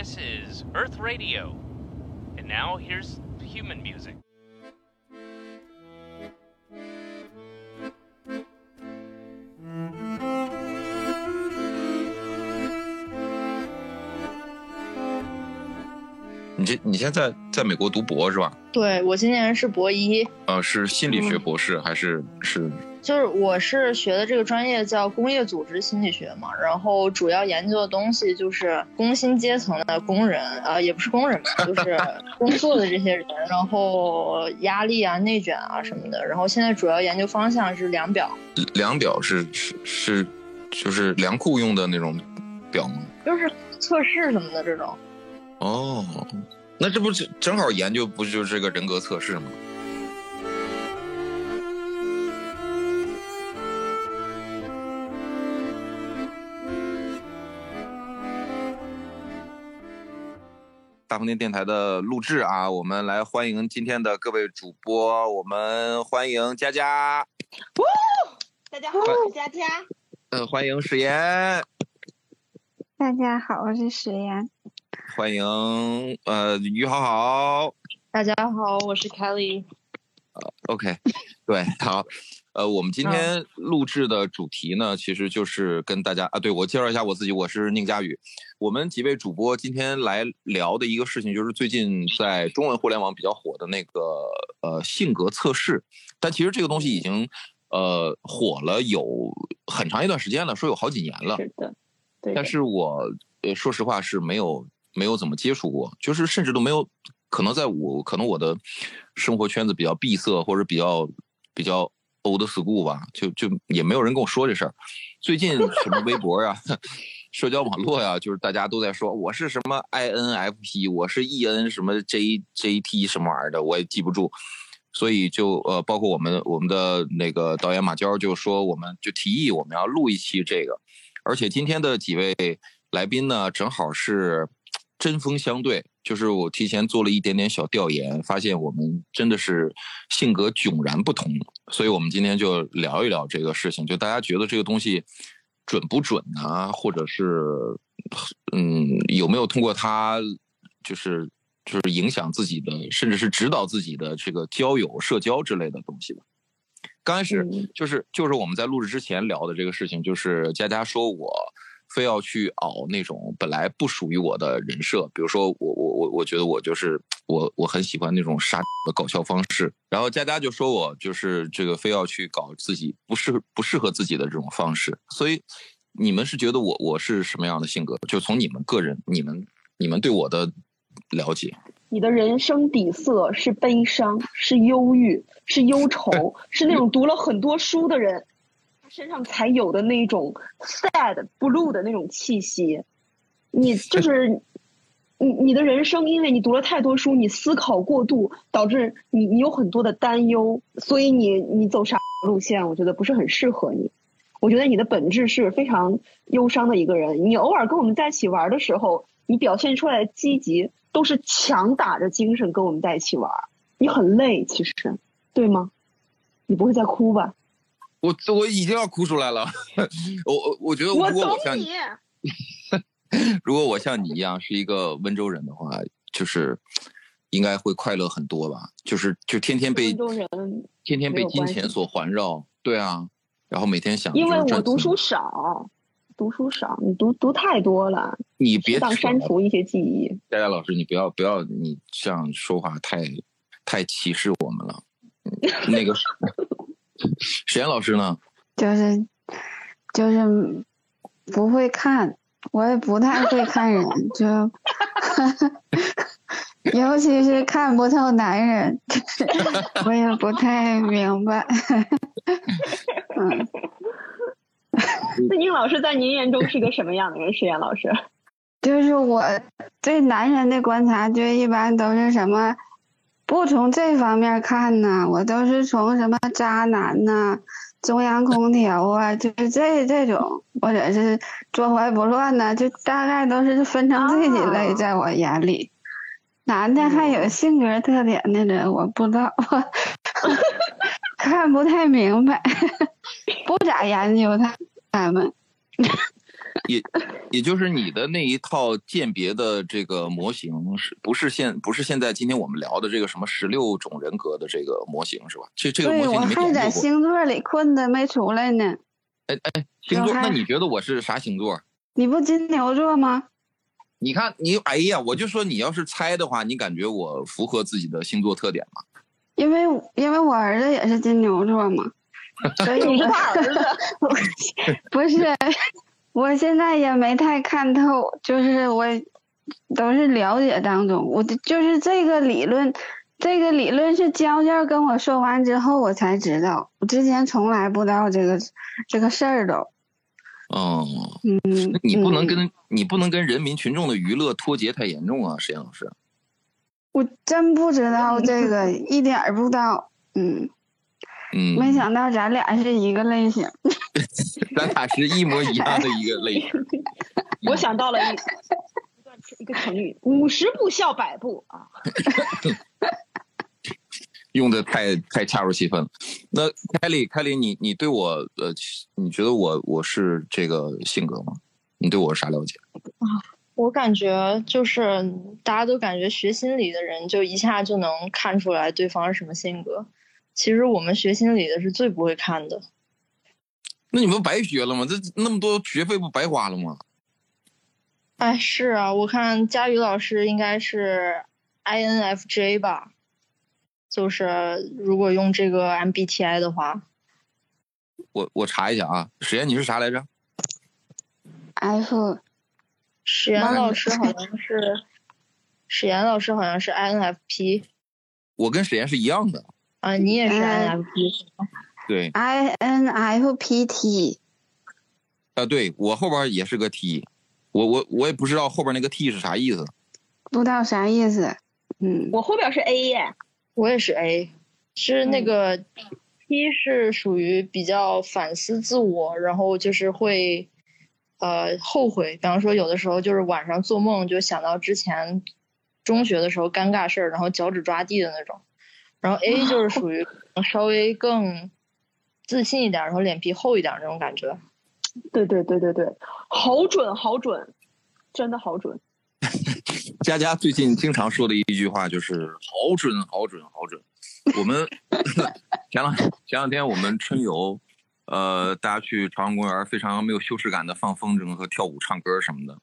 This is Earth Radio. And now here's human music. 你这你现在在美国读博是吧？对我今年是博一，呃，是心理学博士、还是是？ 就是我是学的这个专业叫工业组织心理学嘛，然后主要研究的东西就是工薪阶层的工人，啊、也不是工人吧，就是 工作的这些人，然后压力啊、内卷啊什么的。然后现在主要研究方向是量表，量表是是是，就是量库用的那种表吗？就是测试什么的这种。哦，那这不是正好研究不就是这个人格测试吗？大风天电台的录制啊，我们来欢迎今天的各位主播，我们欢迎佳佳，大家好，我是佳佳。呃，欢迎史岩，大家好，我是史岩。欢迎呃于好好。大家好，我是 Kelly。OK，对，好，呃，我们今天录制的主题呢，其实就是跟大家啊，对我介绍一下我自己，我是宁佳宇。我们几位主播今天来聊的一个事情，就是最近在中文互联网比较火的那个呃性格测试，但其实这个东西已经呃火了有很长一段时间了，说有好几年了。是的，对的。但是我呃说实话是没有没有怎么接触过，就是甚至都没有，可能在我可能我的生活圈子比较闭塞，或者比较比较 old school 吧，就就也没有人跟我说这事儿。最近什么微博呀、社交网络呀，就是大家都在说我是什么 INFP，我是 EN 什么 JJT 什么玩意儿的，我也记不住。所以就呃，包括我们我们的那个导演马娇就说，我们就提议我们要录一期这个，而且今天的几位来宾呢，正好是针锋相对。就是我提前做了一点点小调研，发现我们真的是性格迥然不同，所以我们今天就聊一聊这个事情。就大家觉得这个东西准不准呢？或者是嗯，有没有通过它就是就是影响自己的，甚至是指导自己的这个交友、社交之类的东西吧？刚开始就是就是我们在录制之前聊的这个事情，就是佳佳说我。非要去熬那种本来不属于我的人设，比如说我我我我觉得我就是我我很喜欢那种杀的搞笑方式，然后佳佳就说我就是这个非要去搞自己不适不适合自己的这种方式，所以你们是觉得我我是什么样的性格？就从你们个人你们你们对我的了解，你的人生底色是悲伤，是忧郁，是忧愁，是那种读了很多书的人。身上才有的那种 sad blue 的那种气息，你就 是你你的人生，因为你读了太多书，你思考过度，导致你你有很多的担忧，所以你你走啥路线，我觉得不是很适合你。我觉得你的本质是非常忧伤的一个人，你偶尔跟我们在一起玩的时候，你表现出来的积极，都是强打着精神跟我们在一起玩，你很累，其实对吗？你不会再哭吧？我我已经要哭出来了，我我我觉得如果我像你，如果我像你一样是一个温州人的话，就是应该会快乐很多吧。就是就天天被天天被金钱所环绕，对啊，然后每天想。因为我读书少，读书少，你读读太多了，你别当删除一些记忆。佳佳老师，你不要不要，你这样说话太太歧视我们了。那个。史岩老师呢？就是就是不会看，我也不太会看人，就 尤其是看不透男人，我也不太明白。嗯，那宁老师在您眼中是个什么样的人？史岩老师，就是我对男人的观察，就一般都是什么。不从这方面看呢，我都是从什么渣男呐、中央空调啊，就是这这种，或者是坐怀不乱呐，就大概都是分成这几类，在我眼里。男的还有性格特点的人，我不知道，我 看不太明白，不咋研究他他们。也也就是你的那一套鉴别的这个模型，是不是现不是现在今天我们聊的这个什么十六种人格的这个模型是吧？这这个模型你没还在？星座里困的没出来呢。哎哎，星座，那你觉得我是啥星座？你不金牛座吗？你看你，哎呀，我就说你要是猜的话，你感觉我符合自己的星座特点吗？因为因为我儿子也是金牛座嘛，所以你是他儿子，不是，我现在也没太看透，就是我都是了解当中，我就就是这个理论，这个理论是娇娇跟我说完之后我才知道，我之前从来不知道这个这个事儿都，哦，嗯，你不能嗯跟、你不能跟人民群众的娱乐脱节太严重啊，石岩老师。我真不知道这个，一点儿不知道，嗯，嗯，没想到咱俩是一个类型，咱俩是一模一样的一个类型。我想到了一一段一个成语：五十步笑百步啊。用的太太恰如其分了。那凯莉，凯莉，你你对我呃，你觉得我我是这个性格吗？你对我有啥了解？啊我感觉就是大家都感觉学心理的人就一下就能看出来对方是什么性格。其实我们学心理的是最不会看的。那你们白学了吗？这那么多学费不白花了吗？哎，是啊，我看佳宇老师应该是 INFJ 吧，就是如果用这个 MBTI 的话，我我查一下啊，史岩你是啥来着？F 史岩老师好像是，史岩老师好像是 INFP 我跟史岩是一样的。啊，你也是哎 INFP 是吗？对。I N F P T，啊，对我后边也是个 T，我我我也不知道后边那个 T 是啥意思。不知道啥意思，嗯，我后边是 A 耶，我也是 A，是那嗯。个 T 是属于比较反思自我，然后就是会呃后悔，比方说有的时候就是晚上做梦就想到之前中学的时候尴尬事儿，然后脚趾抓地的那种。然后 A 就是 属于稍微更自信一点，然后脸皮厚一点那种感觉。对对对对对，好准好准，真的好准。佳佳最近经常说的一句话就是“好准，好准，好准”。我们 前两前两天我们春游，呃，大家去朝阳公园，非常没有羞耻感的放风筝和跳舞、唱歌什么的。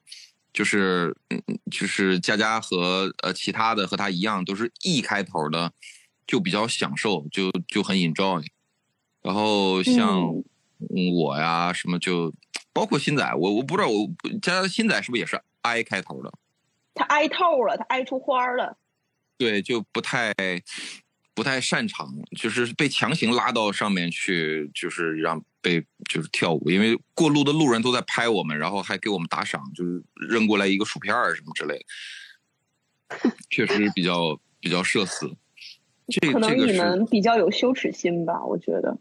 就是，嗯，就是佳佳和呃其他的和他一样，都是 E 开头的，就比较享受，就就很 enjoy。然后像我呀什么就，包括新仔，我我不知道我佳佳新仔是不是也是 I 开头的？他挨透了，他挨出花儿了。对，就不太不太擅长，就是被强行拉到上面去，就是让被就是跳舞，因为过路的路人都在拍我们，然后还给我们打赏，就是扔过来一个薯片儿什么之类的，确实比较比较社死。这可能你们比较有羞耻心吧，我觉得。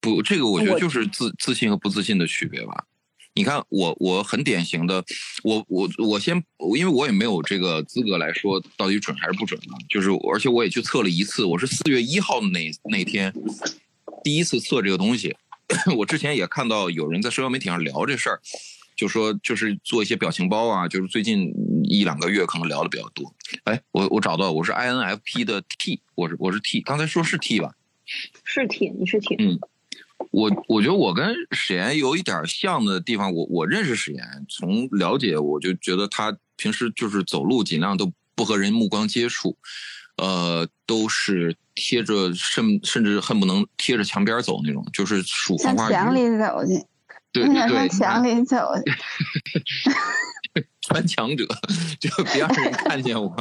不，这个我觉得就是自自信和不自信的区别吧。你看我，我很典型的，我我我先，因为我也没有这个资格来说到底准还是不准啊。就是，而且我也去测了一次，我是四月一号的那那天第一次测这个东西。我之前也看到有人在社交媒体上聊这事儿，就说就是做一些表情包啊，就是最近一两个月可能聊的比较多。哎，我我找到我是 INFP 的 T，我是我是 T，刚才说是 T 吧？是 T，，你是 T。嗯我我觉得我跟史岩有一点像的地方，我我认识史岩，从了解我就觉得他平时就是走路尽量都不和人目光接触，呃，都是贴着甚甚至恨不能贴着墙边走那种，就是数向黄花墙鱼，里走去，对 向对对，墙里走去。穿墙者，就别让人看见我。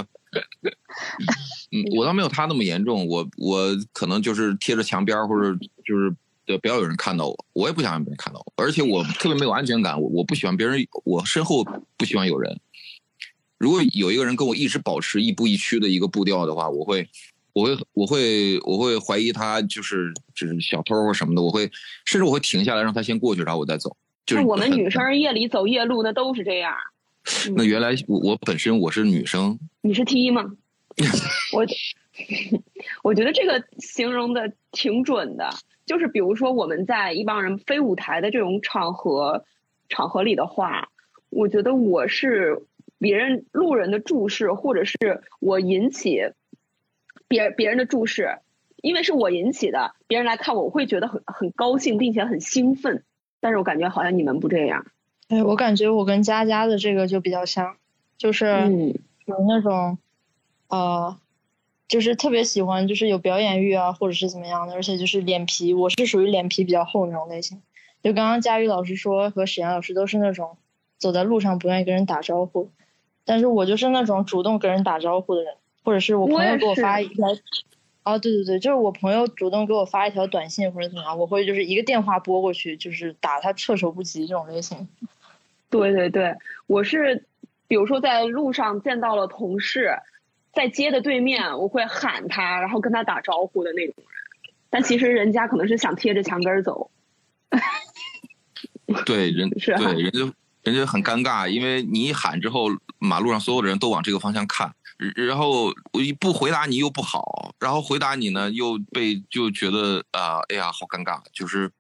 嗯，我倒没有他那么严重，我我可能就是贴着墙边儿或者就是对不要有人看到我，我也不想让别人看到我，而且我特别没有安全感，我我不喜欢别人，我身后不喜欢有人。如果有一个人跟我一直保持亦步亦趋的一个步调的话，我会，我会，我会，我会怀疑他就是就是小偷或什么的，我会甚至我会停下来让他先过去，然后我再走。就是我们女生夜里走夜路，那都是这样。那原来我我本身我是女生，你是 T 吗？我 我觉得这个形容的挺准的，就是比如说我们在一帮人非舞台的这种场合，场合里的话，我觉得我是别人路人的注视，或者是我引起别别人的注视，因为是我引起的，别人来看我，我会觉得很很高兴，并且很兴奋。但是我感觉好像你们不这样。哎，我感觉我跟佳佳的这个就比较像，就是嗯有那种，呃，就是特别喜欢，就是有表演欲啊，或者是怎么样的，而且就是脸皮，我是属于脸皮比较厚那种类型。就刚刚佳宇老师说和沈阳老师都是那种走在路上不愿意跟人打招呼，但是我就是那种主动跟人打招呼的人，或者是我朋友给我发一条，哦，对对对，就是我朋友主动给我发一条短信或者怎么样，我会就是一个电话拨过去，就是打他措手不及这种类型。对对对，我是，比如说在路上见到了同事，在街的对面，我会喊他，然后跟他打招呼的那种人。但其实人家可能是想贴着墙根儿走。对人是啊对人家人家很尴尬，因为你一喊之后，马路上所有的人都往这个方向看，然后我一不回答你又不好，然后回答你呢又被就觉得啊、哎呀好尴尬，就是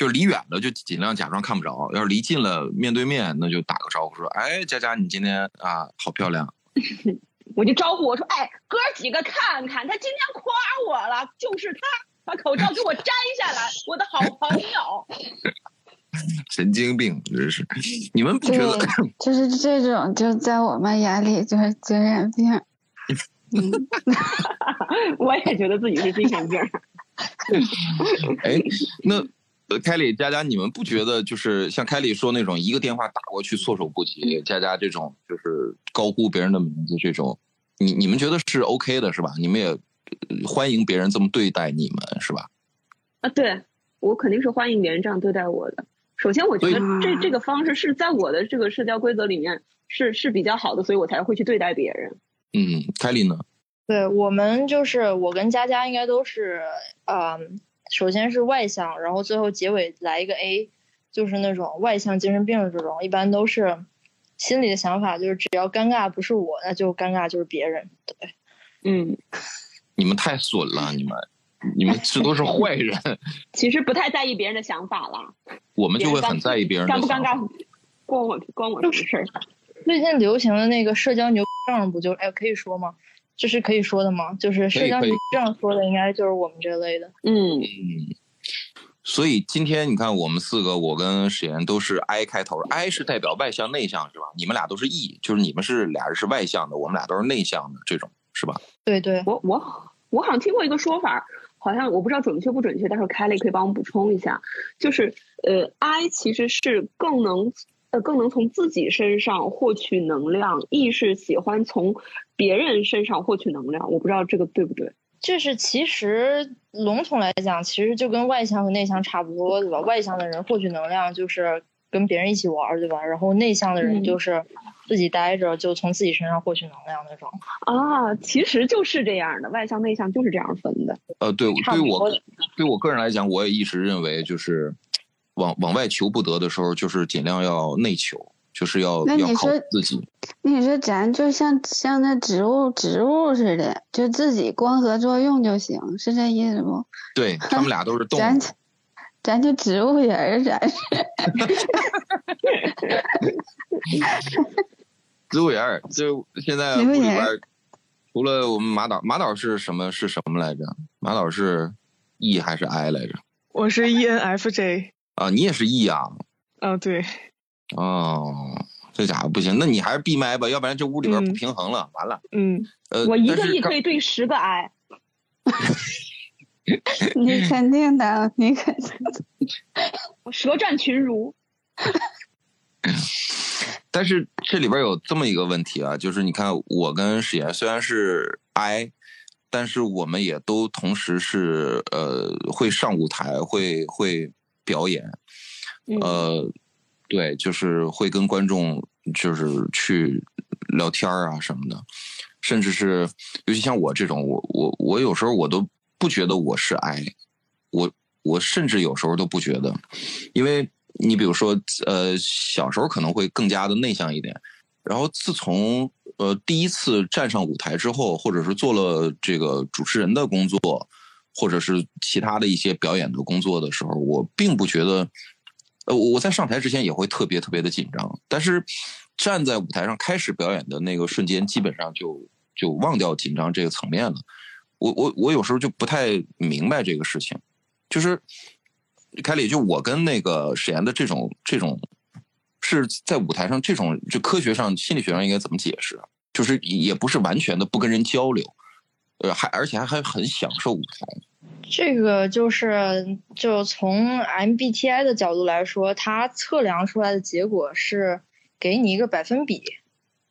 就是离远了就尽量假装看不着，要是离近了面对面那就打个招呼说，哎佳佳你今天啊好漂亮，我就招呼我说：“哎，哥几个看看，他今天夸我了，就是他，把口罩给我摘下来，我的好朋友。神经病真是，你们不觉得？就是这种，就在我们眼里就是精神病。嗯，”我也觉得自己是精神病。哎，那呃，凯里、佳佳，你们不觉得就是像凯里说那种一个电话打过去措手不及，佳佳这种就是高估别人的名字这种，你你们觉得是 OK 的是吧？你们也呃欢迎别人这么对待你们是吧？啊，对我肯定是欢迎别人这样对待我的。首先，我觉得这这个方式是在我的这个社交规则里面是是比较好的，所以我才会去对待别人。嗯，凯里呢？对我们就是我跟佳佳应该都是，嗯，首先是外向，然后最后结尾来一个 A，就是那种外向精神病这种，一般都是心里的想法就是只要尴尬不是我，那就尴尬就是别人。对，嗯，你们太损了，你们你们这都是坏人，其实不太在意别人的想法了，我们就会很在意别人的尴不尴。尬，关我关我什么事儿？最近流行的那个社交牛症不就哎可以说吗？这是可以说的吗？就是社交可以牛症说的应该就是我们这类的。嗯，嗯，所以今天你看，我们四个，我跟史岩都是 I 开头，I 是代表外向内向是吧？你们俩都是 E，就是你们是俩人是外向的，我们俩都是内向的，这种是吧？对对，我我我好像听过一个说法，好像我不知道准确不准确，待会儿凯莉可以帮我补充一下。就是呃，I 其实是更能呃更能从自己身上获取能量亦是喜欢从别人身上获取能量。我不知道这个对不对？就是其实笼统来讲，其实就跟外向和内向差不多，对吧？外向的人获取能量就是跟别人一起玩儿，对吧？然后内向的人嗯就是自己待着，就从自己身上获取能量那种。啊，其实就是这样的，外向内向就是这样分的。呃，对，对于我对我个人来讲，我也一直认为，就是往往外求不得的时候，就是尽量要内求，就是要要靠那你说自己。你说咱就像像那植物植物似的，就自己光合作用就行，是这意思不？对他们俩都是动物咱，咱就植物人儿，咱是。植物人儿，就现在除了我们马导，马导是什么是什么来着？马导是 E 还是 I 来着？我是 E ENFJ，啊，你也是 E 啊？啊对，哦，这家伙不行，那你还是闭麦吧，要不然这屋里边不嗯平衡了，完了。嗯，呃，我一个 E 可以对十个 I。你肯定的，你肯定。我舌战群儒。但是这里边有这么一个问题啊，就是你看我跟史岩虽然是 I，但是我们也都同时是呃会上舞台，会会表演，嗯。呃，对，就是会跟观众就是去聊天儿啊什么的，甚至是尤其像我这种，我我我有时候我都不觉得我是 I，我我甚至有时候都不觉得，因为你比如说呃小时候可能会更加的内向一点，然后自从呃第一次站上舞台之后，或者是做了这个主持人的工作，或者是其他的一些表演的工作的时候，我并不觉得，呃，我在上台之前也会特别特别的紧张，但是站在舞台上开始表演的那个瞬间，基本上就就忘掉紧张这个层面了。我我我有时候就不太明白这个事情，就是凯里，就我跟那个史岩的这种这种是在舞台上这种就科学上心理学上应该怎么解释？就是也不是完全的不跟人交流，呃，还而且还还很享受舞台。这个就是就从 MBTI 的角度来说，它测量出来的结果是给你一个百分比，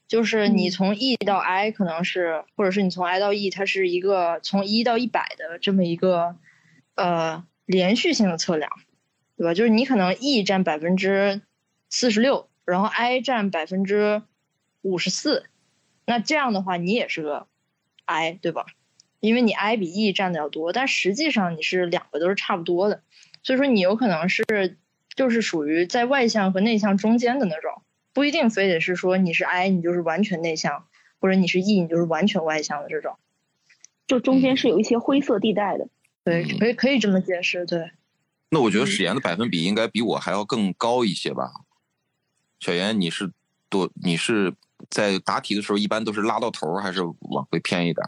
就是你从 E 到 I 可能是，或者是你从 I 到 E，它是一个从一到一百的这么一个呃连续性的测量，对吧？就是你可能 E 占百分之四十六，然后 I 占百分之五十四，那这样的话你也是个 I，对吧？因为你 I 比 E 占的要多，但实际上你是两个都是差不多的，所以说你有可能是就是属于在外向和内向中间的那种，不一定非得是说你是 I 你就是完全内向，或者你是 E 你就是完全外向的这种。就中间是有一些灰色地带的。对，嗯可以可以这么解释，对。那我觉得史岩的百分比应该比我还要更高一些吧？小严，你是多？你是在答题的时候一般都是拉到头儿，还是往回偏一点？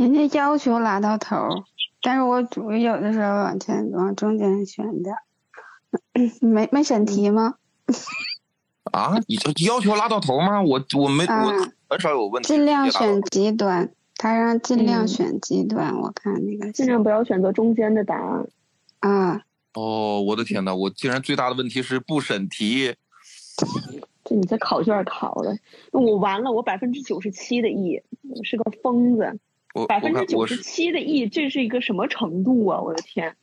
人家要求拉到头儿，但是我主有的时候往前往中间选点儿。没没审题吗？啊？你这要求拉到头吗？我我没啊我很少有问题。尽量选极端，他让尽量嗯选极端。我看那个尽量不要选择中间的答案。啊，哦，我的天呐，我竟然最大的问题是不审题。这你在考卷考的，我完了，我百分之九十七的 E，我是个疯子。我百分之九十我看我是七的 E，这是一个什么程度啊？我的天！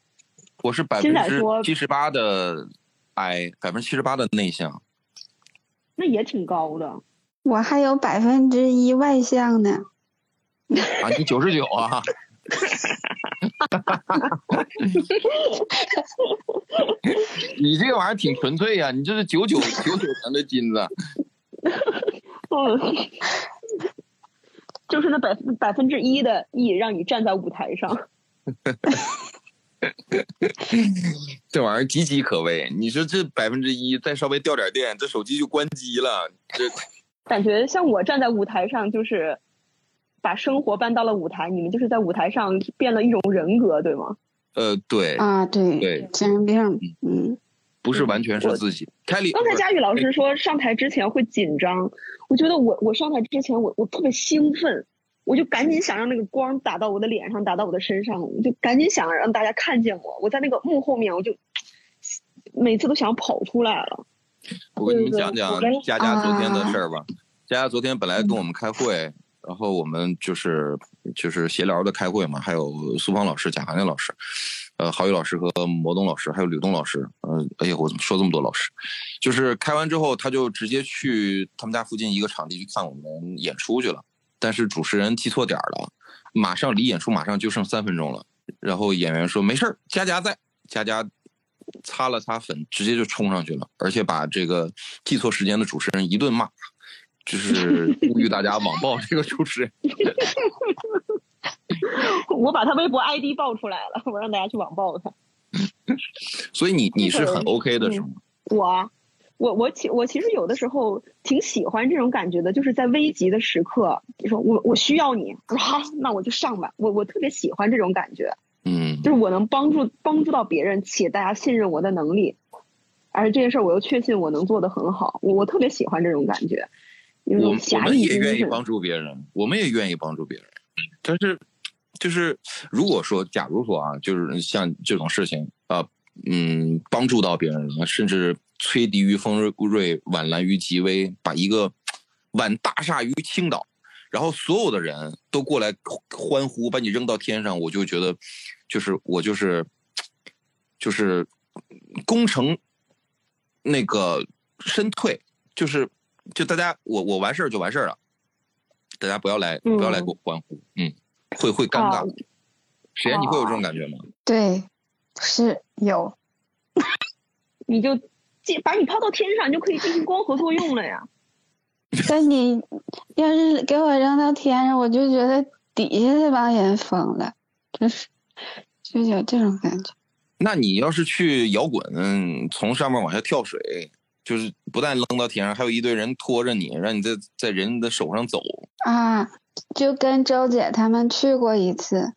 我是百金分之七十八的 I，百分之七十八的内向。那也挺高的。我还有百分之一外向呢。啊，你九十九啊？你这个玩意儿挺纯粹呀、你这是九九九九年的金子。嗯，就是那百分百分之一的 E 让你站在舞台上。这玩意儿岌岌可危。你说这百分之一再稍微掉点电，这手机就关机了。这 感觉像我站在舞台上，就是把生活搬到了舞台，你们就是在舞台上变了一种人格，对吗？呃，对，啊，对，对精神病，嗯，不是完全是自己。凯里，刚才佳宇老师说上台之前会紧张，我觉得我我上台之前我我特别兴奋，我就赶紧想让那个光打到我的脸上，打到我的身上，我就赶紧想让大家看见我。我在那个幕后面，我就每次都想跑出来了。我跟你们讲讲佳佳昨天的事儿吧。佳佳昨天本来跟我们开会，然后我们就是就是闲聊的开会嘛，还有苏芳老师、贾涵亮老师，呃，郝宇老师和摩东老师，还有吕东老师。嗯、哎呀，我怎么说这么多老师？就是开完之后，他就直接去他们家附近一个场地去看我们演出去了。但是主持人记错点儿了，马上离演出马上就剩三分钟了。然后演员说没事儿，佳佳在，佳佳擦了擦粉，直接就冲上去了，而且把这个记错时间的主持人一顿骂，就是呼吁大家网暴这个主持人。我把他微博 ID 爆出来了，我让大家去网暴他。所以你你是很 OK 的，是吗？我，我我其我其实有的时候挺喜欢这种感觉的，就是在危急的时刻，你说我我需要你，我说好，那我就上吧。我我特别喜欢这种感觉，嗯就是我能帮助帮助到别人，且大家信任我的能力，而这件事儿我又确信我能做得很好，我我特别喜欢这种感觉，因为我我们。也愿意帮助别人，我们也愿意帮助别人，但是就是如果说，假如说啊，就是像这种事情啊、嗯，帮助到别人了，甚至吹笛于锋锐，挽澜于疾危，把一个挽大厦于倾倒，然后所有的人都过来欢呼，把你扔到天上，我就觉得，就是我就是就是功成那个身退，就是就大家我我完事儿就完事儿了，大家不要来不要来给我欢呼，嗯，会会尴尬啊。谁你会有这种感觉吗？对，是有，你就进把你抛到天上，你就可以进行光合作用了呀。但你要是给我扔到天上，我就觉得底下这帮人疯了，就是就有这种感觉。那你要是去摇滚，从上面往下跳水，就是不但扔到天上，还有一堆人拖着你，让你在在人的手上走。啊，就跟周姐他们去过一次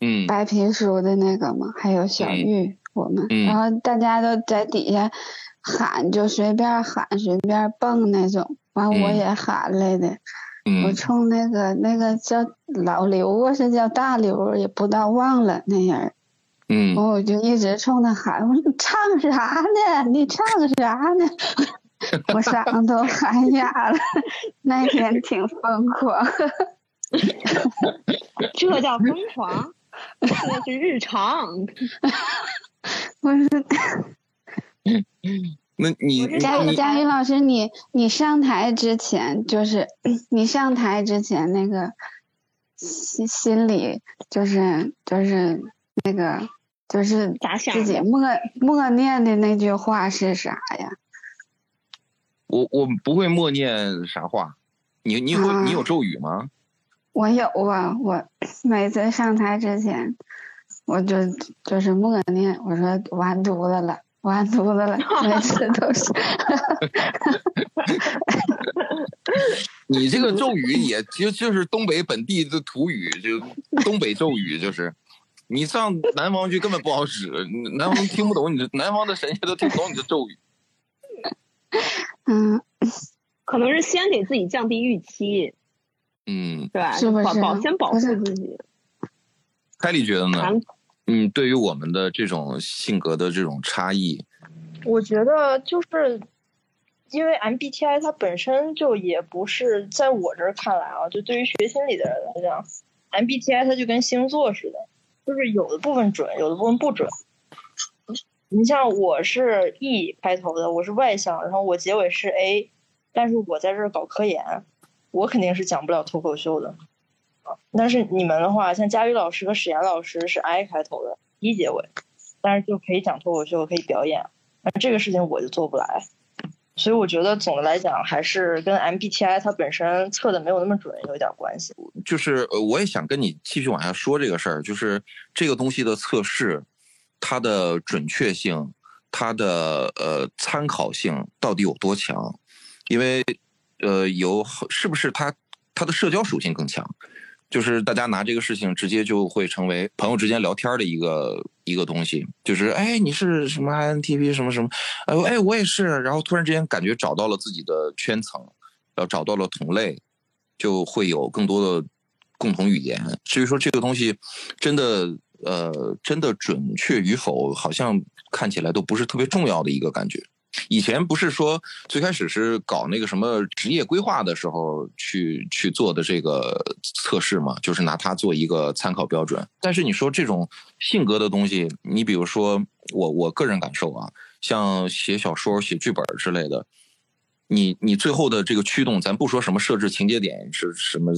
嗯白皮书的那个嘛，还有小嗯玉我们，嗯然后大家都在底下喊，就随便喊随便蹦那种，完我嗯也喊来的，我嗯冲那个那个叫老刘啊，是叫大刘，也不知道忘了那人。嗯然后我就一直冲他喊：“我说你唱啥呢？你唱啥呢？” 我嗓子都喊哑了。那天挺疯狂。这叫疯狂，这是日常。我说 那你佳你佳宇老师，你你上台之前，就是 你上台之前那个心心里就是就是那个就是咋想？自己默默念的那句话是啥呀？我我不会默念啥话，你你会啊你有咒语吗？我有啊，我每次上台之前，我就就是默念，我说完犊子了，完犊子了，每次都是。你这个咒语也就就是东北本地的土语，就东北咒语，就是你上南方去根本不好使，南方听不懂你的，南方的神仙都听不懂你的咒语。嗯，可能是先给自己降低预期，嗯，对吧？保是不是保先保护自己。凯里觉得呢？嗯，对于我们的这种性格的这种差异，我觉得就是因为 MBTI 它本身就也不是在我这儿看来啊，就对于学心理的人来讲，MBTI 它就跟星座似的，就是有的部分准，有的部分不准。你像我是 E 开头的，我是外向，然后我结尾是 A，但是我在这儿搞科研，我肯定是讲不了脱口秀的。但是你们的话，像佳宇老师和史岩老师是 I 开头的，E 结尾，但是就可以讲脱口秀，可以表演。那这个事情我就做不来，所以我觉得总的来讲还是跟 MBTI 它本身测的没有那么准有点关系。就是呃我也想跟你继续往下说这个事儿，就是这个东西的测试，它的准确性，它的呃参考性到底有多强？因为呃有是不是它它的社交属性更强？就是大家拿这个事情直接就会成为朋友之间聊天的一个一个东西，就是哎你是什么 INTP 什么什么，哎哎我也是，然后突然之间感觉找到了自己的圈层，然后找到了同类，就会有更多的共同语言。至于说这个东西真的呃真的准确与否，好像看起来都不是特别重要的一个感觉。以前不是说最开始是搞那个什么职业规划的时候去去做的这个测试嘛，就是拿它做一个参考标准。但是你说这种性格的东西，你比如说我我个人感受啊，像写小说、写剧本之类的，你你最后的这个驱动，咱不说什么设置情节点是什么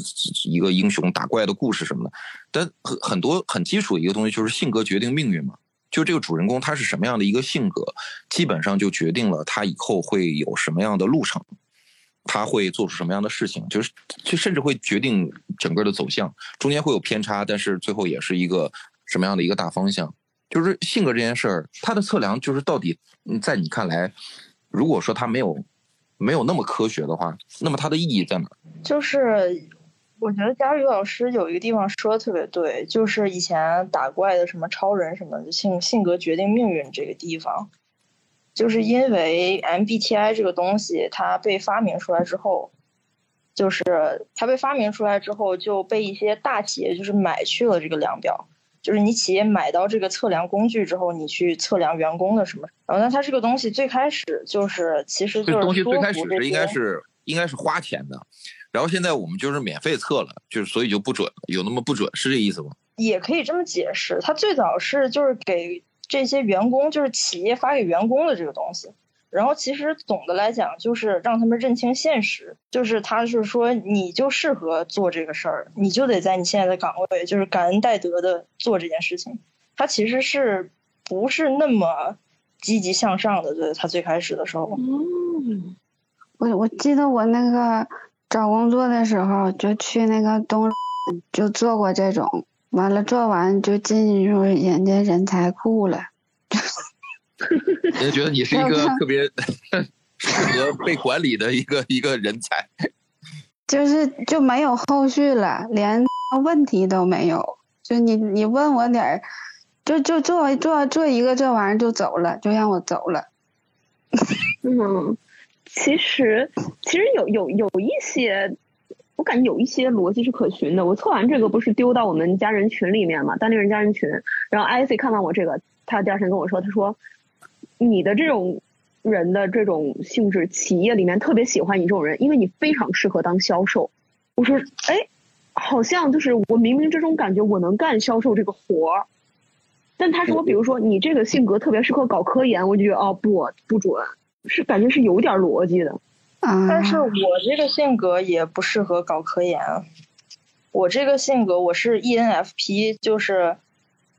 一个英雄打怪的故事什么的，但很很多很基础的一个东西就是性格决定命运嘛。就这个主人公他是什么样的一个性格，基本上就决定了他以后会有什么样的路程，他会做出什么样的事情，就是就甚至会决定整个的走向。中间会有偏差，但是最后也是一个什么样的一个大方向。就是性格这件事儿，它的测量就是到底在你看来，如果说它没有没有那么科学的话，那么它的意义在哪？就是我觉得佳宇老师有一个地方说的特别对，就是以前打怪的什么超人什么的性性格决定命运这个地方，就是因为 MBTI 这个东西它被发明出来之后，就是它被发明出来之后就被一些大企业就是买去了这个量表。就是你企业买到这个测量工具之后，你去测量员工的什么？然后那它这个东西最开始就是其实就是这东西最开始是应该是应该是花钱的，然后现在我们就是免费测了，就是所以就不准了，有那么不准是这意思吗？也可以这么解释，它最早是就是给这些员工，就是企业发给员工的这个东西。然后其实总的来讲，就是让他们认清现实，就是他是说你就适合做这个事儿，你就得在你现在的岗位，就是感恩戴德的做这件事情。他其实是不是那么积极向上的？对他最开始的时候，嗯，我我记得我那个找工作的时候，就去那个东，就做过这种，完了做完就进入人家人才库了。人家觉得你是 一个特别 适合被管理的一个一个人才。就是就没有后续了，连问题都没有。就你你问我点儿，就就做做做一个这玩意儿就走了，就让我走了。嗯，其实其实有有有一些，我感觉有一些逻辑是可循的。我测完这个不是丢到我们家人群里面嘛，单立人家人群。然后 IC 看完我这个，他第二天跟我说，他说你的这种人的这种性质，企业里面特别喜欢你这种人，因为你非常适合当销售。我说，哎，好像就是我冥冥之中感觉我能干销售这个活儿。但他说，比如说你这个性格特别适合搞科研，我就觉得哦不不准，是感觉是有点逻辑的。啊，但是我这个性格也不适合搞科研。我这个性格我是 ENFP，就是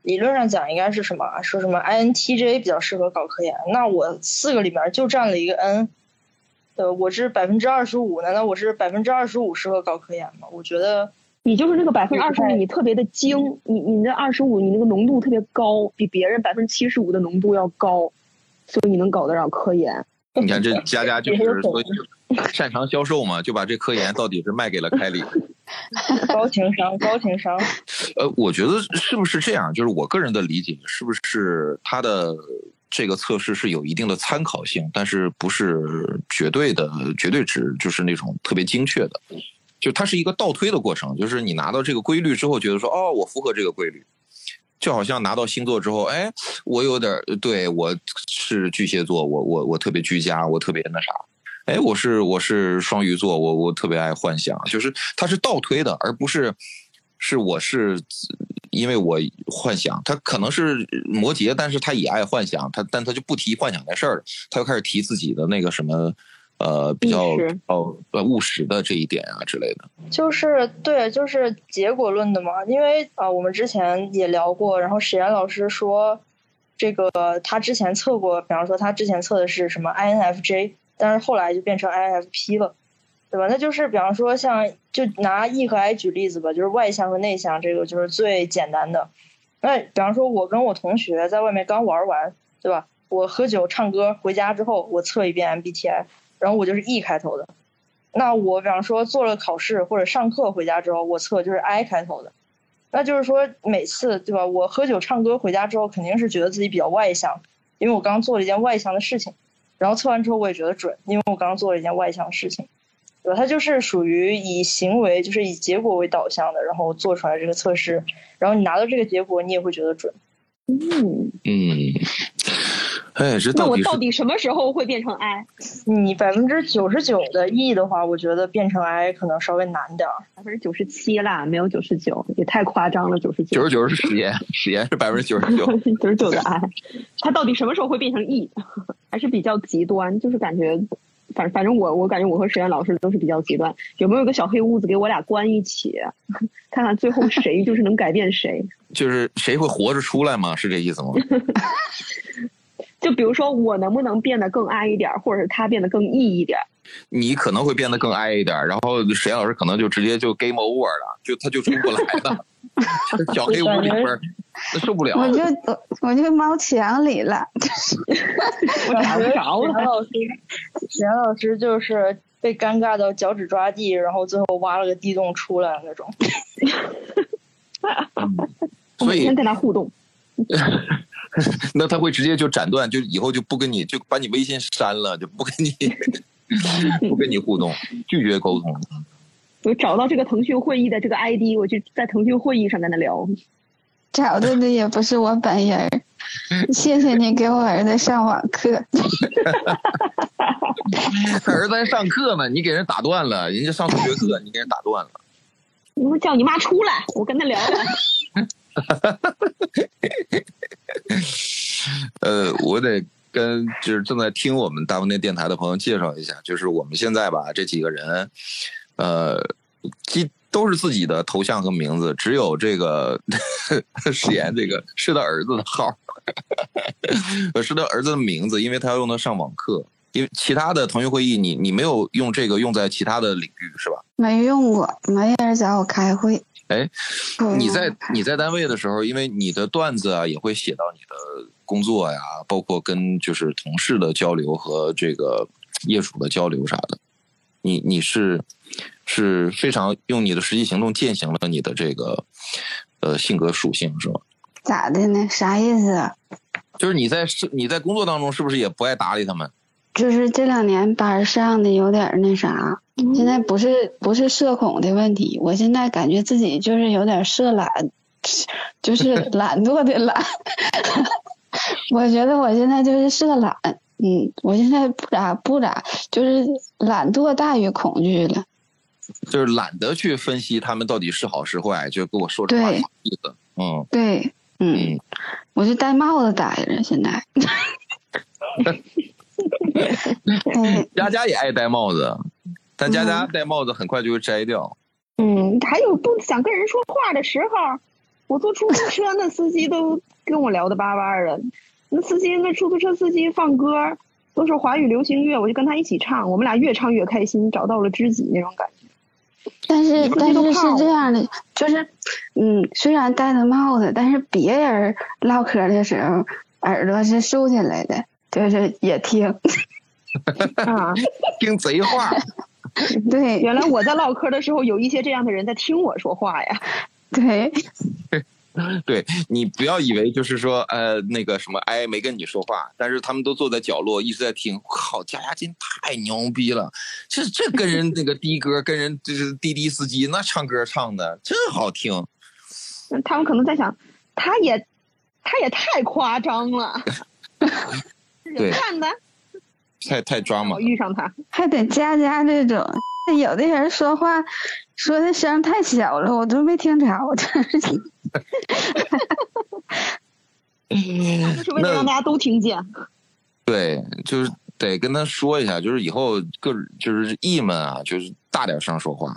理论上讲应该是什么啊？说什么 INTJ 比较适合搞科研。那我四个里面就占了一个 N，呃，我是百分之二十五，难道我是百分之二十五适合搞科研吗？我觉得你就是那个百分之二十五，你特别的精，你你那二十五，你那个浓度特别高，比别人百分之七十五的浓度要高，所以你能搞得了科研。你看这佳佳就是所以 擅长销售嘛，就把这科研到底是卖给了凯里。高情商，高情商。呃，我觉得是不是这样？就是我个人的理解，是不是他的这个测试是有一定的参考性，但是不是绝对的绝对值，就是那种特别精确的。就它是一个倒推的过程，就是你拿到这个规律之后，觉得说哦，我符合这个规律，就好像拿到星座之后，哎，我有点对我是巨蟹座，我我我特别居家，我特别那啥。哎，我是我是双鱼座，我我特别爱幻想，就是它是倒推的，而不是是我是因为我幻想，他可能是摩羯，但是他也爱幻想，他但他就不提幻想的事儿，他就开始提自己的那个什么呃比较哦呃务实的这一点啊之类的。就是对，就是结果论的嘛，因为啊、我们之前也聊过，然后史岩老师说，这个他之前测过，比方说他之前测的是什么 INFJ。但是后来就变成 INFP 了，对吧？那就是比方说像就拿 E 和 I 举例子吧，就是外向和内向，这个就是最简单的。那比方说，我跟我同学在外面刚玩完，对吧？我喝酒唱歌回家之后，我测一遍 MBTI，然后我就是 E 开头的。那我比方说做了考试或者上课回家之后，我测就是 I 开头的。那就是说每次对吧？我喝酒唱歌回家之后，肯定是觉得自己比较外向，因为我刚做了一件外向的事情。然后测完之后我也觉得准，因为我刚刚做了一件外向的事情，对吧？它就是属于以行为，就是以结果为导向的，然后做出来这个测试，然后你拿到这个结果，你也会觉得准。嗯嗯，哎，这那我到底是到底什么时候会变成 I？你百分之九十九的 E 的话，我觉得变成 I 可能稍微难点儿。百分之九十七啦，没有九十九，也太夸张了，九十九十九是实验，实验是百分之九十九。九十九的 I，它到底什么时候会变成 E？还是比较极端，就是感觉，反反正我我感觉我和实验老师都是比较极端。有没有一个小黑屋子给我俩关一起，看看最后谁就是能改变谁？就是谁会活着出来吗？是这意思吗？就比如说我能不能变得更 I 一点，或者是他变得更 E 一点？你可能会变得更哀一点，然后实验老师可能就直接就 game over 了，就他就出不来了。小黑屋里边儿，那受不了。我就我我就猫墙里了。我找不着史了。沈老师，沈老师就是被尴尬到脚趾抓地，然后最后挖了个地洞出来那种。我所以每天跟他互动，那他会直接就斩断，就以后就不跟你就把你微信删了，就不跟你 不跟你互动，拒绝沟通。我找到这个腾讯会议的这个 ID，我就在腾讯会议上跟他聊。找的的也不是我本人儿，谢谢你给我儿子上网课。他儿子还上课呢，你给人打断了，人家上数学课，你给人打断了。你说叫你妈出来，我跟他聊聊。哈哈哈哈哈呃，我得跟就是正在听我们大风天电台的朋友介绍一下，就是我们现在吧，这几个人，呃，基都是自己的头像和名字，只有这个 史岩这个是他儿子的号，是他儿子的名字，因为他要用它上网课。因为其他的腾讯会议你你没有用这个用在其他的领域是吧？没用过，没人找我开会。哎，你在你在单位的时候，因为你的段子啊也会写到你的工作呀，包括跟就是同事的交流和这个业主的交流啥的，你你是是非常用你的实际行动践行了你的这个呃性格属性是吗？咋的呢？啥意思啊？就是你在是你在工作当中是不是也不爱搭理他们？就是这两年班儿上的有点那啥，现在不是不是社恐的问题，我现在感觉自己就是有点社懒，就是 懒惰的懒。我觉得我现在就是社懒，嗯，我现在不咋不咋，就是懒惰大于恐惧了。就是懒得去分析他们到底是好是坏，就跟我说这话意思？嗯对，嗯，嗯，我就戴帽子待着，现在。嗯，佳佳也爱戴帽子，但佳佳戴帽子很快就会摘掉。嗯，还有不想跟人说话的时候，我坐出租车，那司机都跟我聊的巴巴的。那司机，那出租车司机放歌都是华语流行乐，我就跟他一起唱，我们俩越唱越开心，找到了知己那种感觉。但是但是是这样的，就是，嗯，虽然戴着帽子，但是别人唠嗑的时候，耳朵是竖起来的，就是也听。啊，听贼话，对原来我在唠嗑的时候，有一些这样的人在听我说话呀。对，对你不要以为就是说呃那个什么哎没跟你说话，但是他们都坐在角落一直在听。靠，佳佳金太牛逼了，这这跟人那个的哥跟人就是滴滴司机那唱歌唱的真好听。他们可能在想，他也，他也太夸张了。对看的，太太抓马我，遇上他，还得加加这种，有的人说话说的声太小了，我都没听着，真是。就是为了 让大家都听见。对，就是得跟他说一下，就是以后各就是艺们啊，就是大点声说话，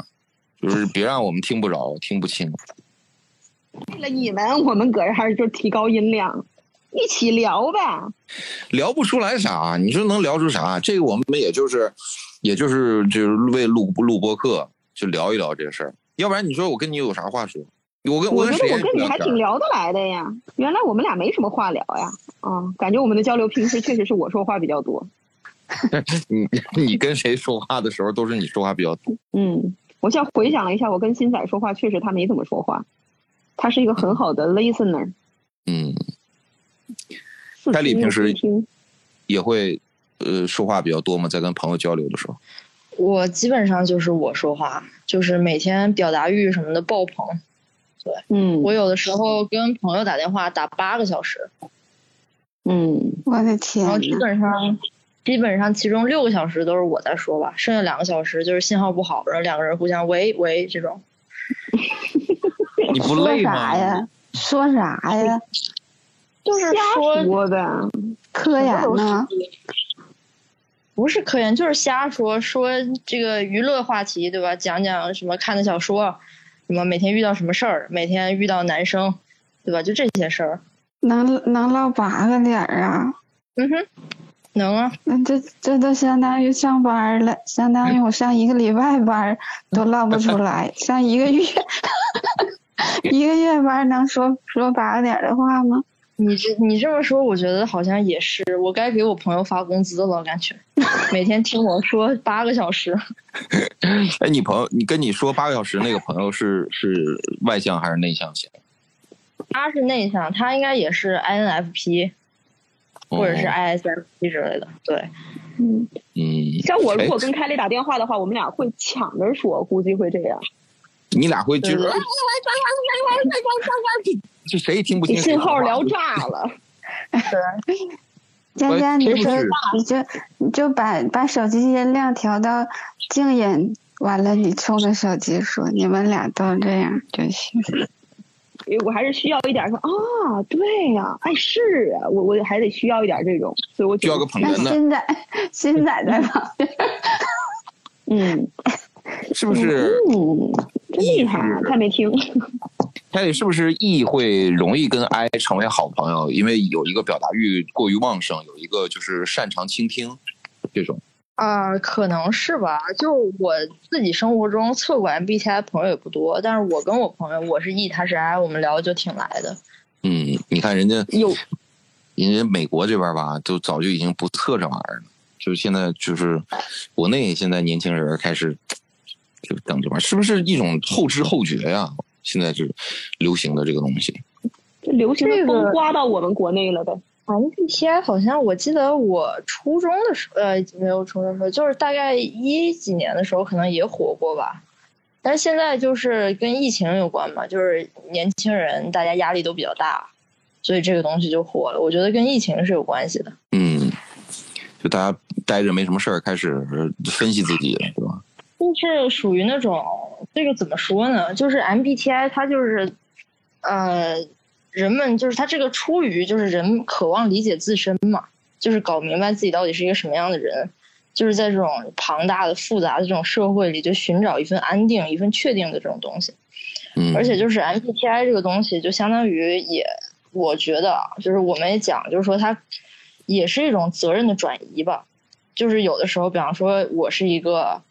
就是别让我们听不着、听不清。为了你们，我们搁这还是就提高音量，一起聊呗。聊不出来啥，你说能聊出啥？这个我们也就是，也就是就是为录录播课，就聊一聊这事儿。要不然你说我跟你有啥话说？我跟我觉得我跟你还挺聊得来的呀。原来我们俩没什么话聊呀。啊，感觉我们的交流平时确实是我说话比较多。你你跟谁说话的时候都是你说话比较多。嗯，我现在回想了一下，我跟新仔说话，确实他没怎么说话，他是一个很好的 listener。嗯，四凯里平时也会呃说话比较多吗？在跟朋友交流的时候。我基本上就是我说话，就是每天表达欲什么的爆棚。对嗯，我有的时候跟朋友打电话打八个小时，嗯，我的天然后基，本上基本上其中六个小时都是我在说吧，剩下两个小时就是信号不好，然后两个人互相喂喂这种。你不说啥？呀？说啥呀？就是瞎说说呗。科研呢？不是科研，就是瞎说说这个娱乐话题，对吧？讲讲什么看的小说，什么每天遇到什么事儿，每天遇到男生，对吧？就这些事儿。能能唠八个点儿啊？嗯哼，能啊。那这这都相当于上班了，相当于我上一个礼拜班都唠不出来，上一个月 一个月班能说说八个点儿的话吗？你这你这么说，我觉得好像也是，我该给我朋友发工资了，感觉 每天听我说八个小时。哎，你朋友，你跟你说八个小时那个朋友是是外向还是内向型？他是内向，他应该也是 INFP 或者是哦 ISFP 之类的。对，嗯，嗯，像我如哎果跟凯莉打电话的话，我们俩会抢着说，估计会这样。你俩会就是对 这谁听不。信号聊炸了。佳佳，你说你就你就把把手机音量调到静音，完了你冲着手机说，你们俩都这样就行。我还是需要一点说啊，对呀、哎是啊，我我还得需要一点这种，所以我需要个捧哏的，新仔新仔在旁边，嗯是不是？嗯，真厉害啊，他没听。凯里是不是 E 会容易跟 I 成为好朋友？因为有一个表达欲过于旺盛，有一个就是擅长倾听。这种。啊、可能是吧。就我自己生活中测过 MBTI 的朋友也不多，但是我跟我朋友，我是 E，他是 I，我们聊的就挺来的。嗯，你看人家有人家美国这边吧，就早就已经不测这玩意儿了，就是现在就是国内现在年轻人开始就等这玩意儿，是不是一种后知后觉呀？现在是流行的这个东西。这流行的风刮到我们国内了呗。MBTI 好像我记得我初中的时候，呃，没有初中的时候，就是大概一几年的时候，可能也火过吧。但是现在就是跟疫情有关嘛，就是年轻人大家压力都比较大，所以这个东西就火了。我觉得跟疫情是有关系的。嗯，就大家待着没什么事儿，开始分析自己，对吧？就是属于那种这个怎么说呢？就是 MBTI 它就是，呃，人们就是它这个出于就是人渴望理解自身嘛，就是搞明白自己到底是一个什么样的人，就是在这种庞大的复杂的这种社会里，就寻找一份安定、一份确定的这种东西。嗯，而且就是 MBTI 这个东西，就相当于也，我觉得啊，就是我们也讲，就是说它也是一种责任的转移吧。就是有的时候，比方说我是一个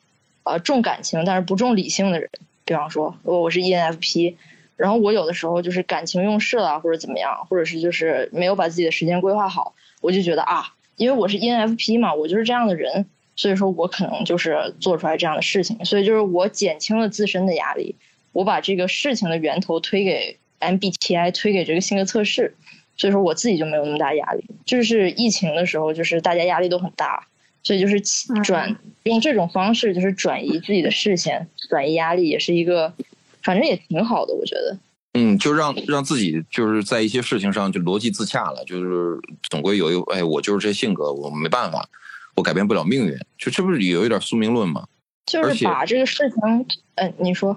呃重感情但是不重理性的人，比方说我我是 ENFP，然后我有的时候就是感情用事了或者怎么样，或者是就是没有把自己的时间规划好，我就觉得啊，因为我是 ENFP 嘛，我就是这样的人，所以说我可能就是做出来这样的事情，所以就是我减轻了自身的压力。我把这个事情的源头推给 MBTI，推给这个性格测试，所以说我自己就没有那么大压力。就是疫情的时候，就是大家压力都很大，所以就是转用这种方式，就是转移自己的视线，转移压力，也是一个，反正也挺好的，我觉得。嗯，就让让自己就是在一些事情上就逻辑自洽了，就是总归有一个，哎，我就是这性格，我没办法，我改变不了命运，就这不是有一点宿命论吗？就是把这个事情，嗯、你说，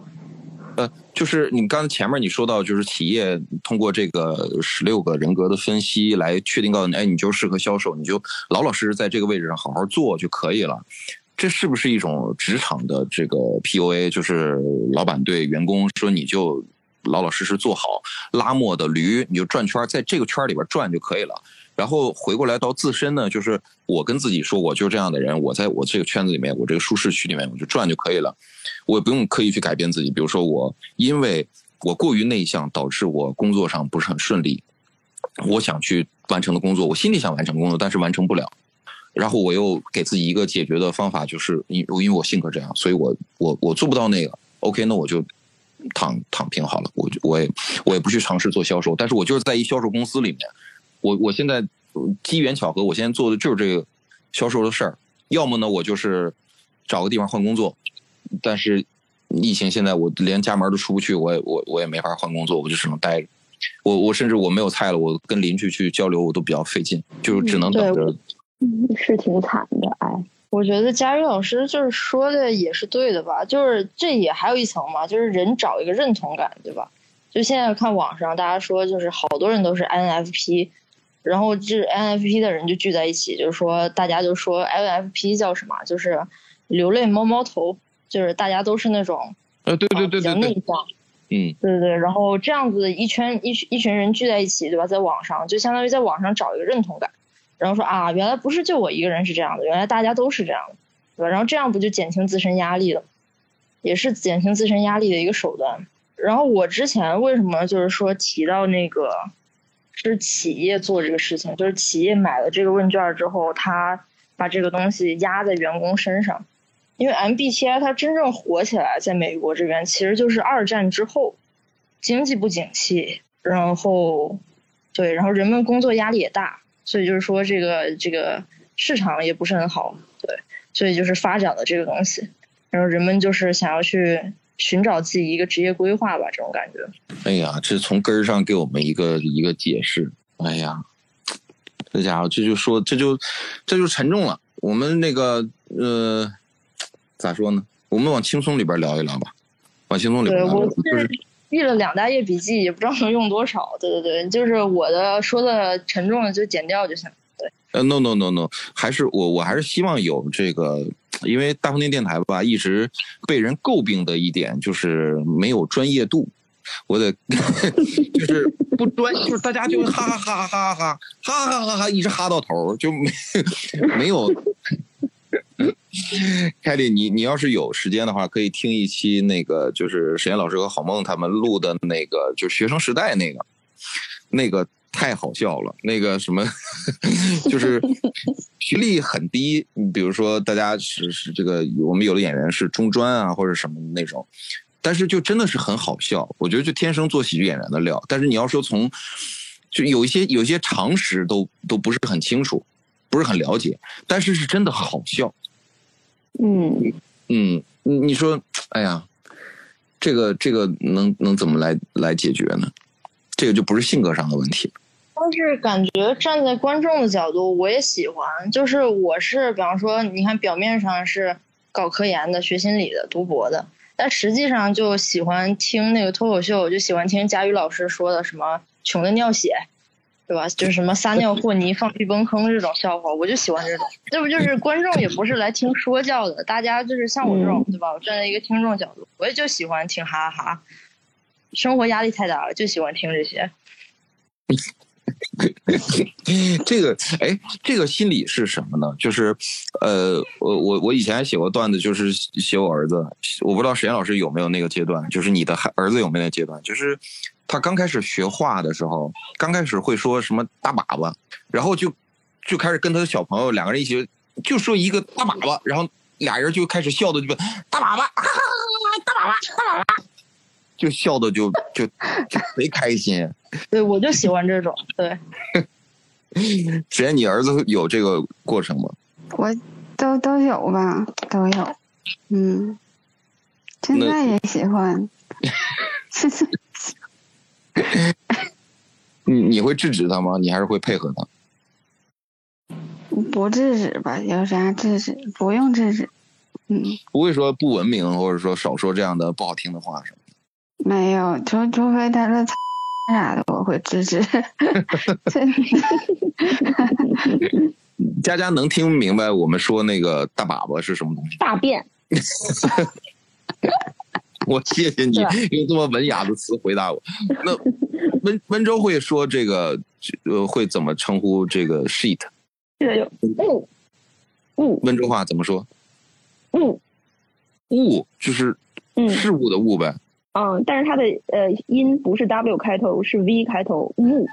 呃，就是你刚才前面你说到，就是企业通过这个十六个人格的分析来确定告诉你，哎，你就适合销售，你就老老实实在这个位置上好好做就可以了。这是不是一种职场的这个 PUA？就是老板对员工说，你就老老实实做好拉磨的驴，你就转圈，在这个圈里边转就可以了。然后回过来到自身呢，就是我跟自己说，我就是这样的人，我在我这个圈子里面，我这个舒适区里面，我就转就可以了。我也不用刻意去改变自己。比如说我因为我过于内向，导致我工作上不是很顺利。我想去完成的工作，我心里想完成工作，但是完成不了。然后我又给自己一个解决的方法，就是因因为我性格这样，所以我我我做不到那个。OK，那我就躺躺平好了，我就我也我也不去尝试做销售，但是我就是在一销售公司里面，我我现在机缘巧合，我现在做的就是这个销售的事儿。要么呢，我就是找个地方换工作，但是疫情现在我连家门都出不去，我也我我也没法换工作，我就只能待着。我我甚至我没有菜了，我跟邻居去交流我都比较费劲，就只能等着。嗯，是挺惨的，哎。我觉得佳宇老师就是说的也是对的吧，就是这也还有一层嘛，就是人找一个认同感，对吧？就现在看网上大家说，就是好多人都是 INFP，然后这 INFP 的人就聚在一起，就是说大家就说 INFP 叫什么？就是流泪猫猫头，就是大家都是那种呃，对对对对对，内向，嗯对对对，然后这样子一圈一群一群人聚在一起，对吧？在网上就相当于在网上找一个认同感，然后说啊，原来不是就我一个人是这样的，原来大家都是这样的，对吧？然后这样不就减轻自身压力了，也是减轻自身压力的一个手段。然后我之前为什么就是说提到那个是企业做这个事情，就是企业买了这个问卷之后，他把这个东西压在员工身上，因为 MBTI 它真正火起来，在美国这边其实就是二战之后，经济不景气，然后对，然后人们工作压力也大，所以就是说这个这个市场也不是很好，对，所以就是发展了这个东西，然后人们就是想要去寻找自己一个职业规划吧，这种感觉。哎呀，这从根儿上给我们一个一个解释。哎呀，这家伙这就说这就这就沉重了。我们那个呃，咋说呢？我们往轻松里边聊一聊吧，往轻松里边对我记了两大页笔记，也不知道能用多少。对对对，就是我的说的沉重的就剪掉就行。对，呃，no no no no，还是我我还是希望有这个，因为大风天电台吧，一直被人诟病的一点就是没有专业度。我得 就是不专，就是大家就哈哈哈哈哈哈哈哈哈哈一直哈到头，就没没有凯莉，你你要是有时间的话，可以听一期那个，就是沈岩老师和郝梦他们录的那个，就是学生时代那个，那个太好笑了。那个什么，就是学历很低，你比如说大家是是这个，我们有的演员是中专啊或者什么那种，但是就真的是很好笑。我觉得就天生做喜剧演员的料。但是你要说从，就有一些有一些常识都都不是很清楚，不是很了解，但是是真的好笑。嗯，嗯，你你说，哎呀，这个这个能能怎么来来解决呢？这个就不是性格上的问题。但是感觉站在观众的角度，我也喜欢。就是我是，比方说，你看表面上是搞科研的、学心理的、读博的，但实际上就喜欢听那个脱口秀，就喜欢听佳宇老师说的什么“穷的尿血”，对吧？就是什么撒尿和泥、放屁崩坑这种笑话，我就喜欢这种。这不就是观众也不是来听说教的，大家就是像我这种，对吧？我站在一个听众角度，我也就喜欢听哈哈哈。生活压力太大了，就喜欢听这些。这个，哎，这个心理是什么呢？就是，呃，我我我以前还写过段子，就是写我儿子，我不知道沈岩老师有没有那个阶段，就是你的孩儿子有没有那个阶段，就是他刚开始学画的时候，刚开始会说什么大粑粑，然后就就开始跟他的小朋友两个人一起就说一个大粑粑，然后俩人就开始笑的就大粑粑，大粑粑，大粑粑。就笑的就就就贼开心，对我就喜欢这种。对，只要你儿子有这个过程吗？我都都有吧，都有。嗯，现在也喜欢。你你会制止他吗？你还是会配合他？不制止吧？有啥制止？不用制止。嗯，不会说不文明，或者说少说这样的不好听的话什么。没有，除除非他说啥的，我会支持。佳佳 能听明白我们说那个大粑粑是什么东西？大便。我谢谢你用这么文雅的词回答我。那温温州会说这个呃会怎么称呼这个 sheet？这个有物物。温州话怎么说？物物就是事物的物呗。嗯，但是它的呃音不是 W 开头，是 V 开头，雾。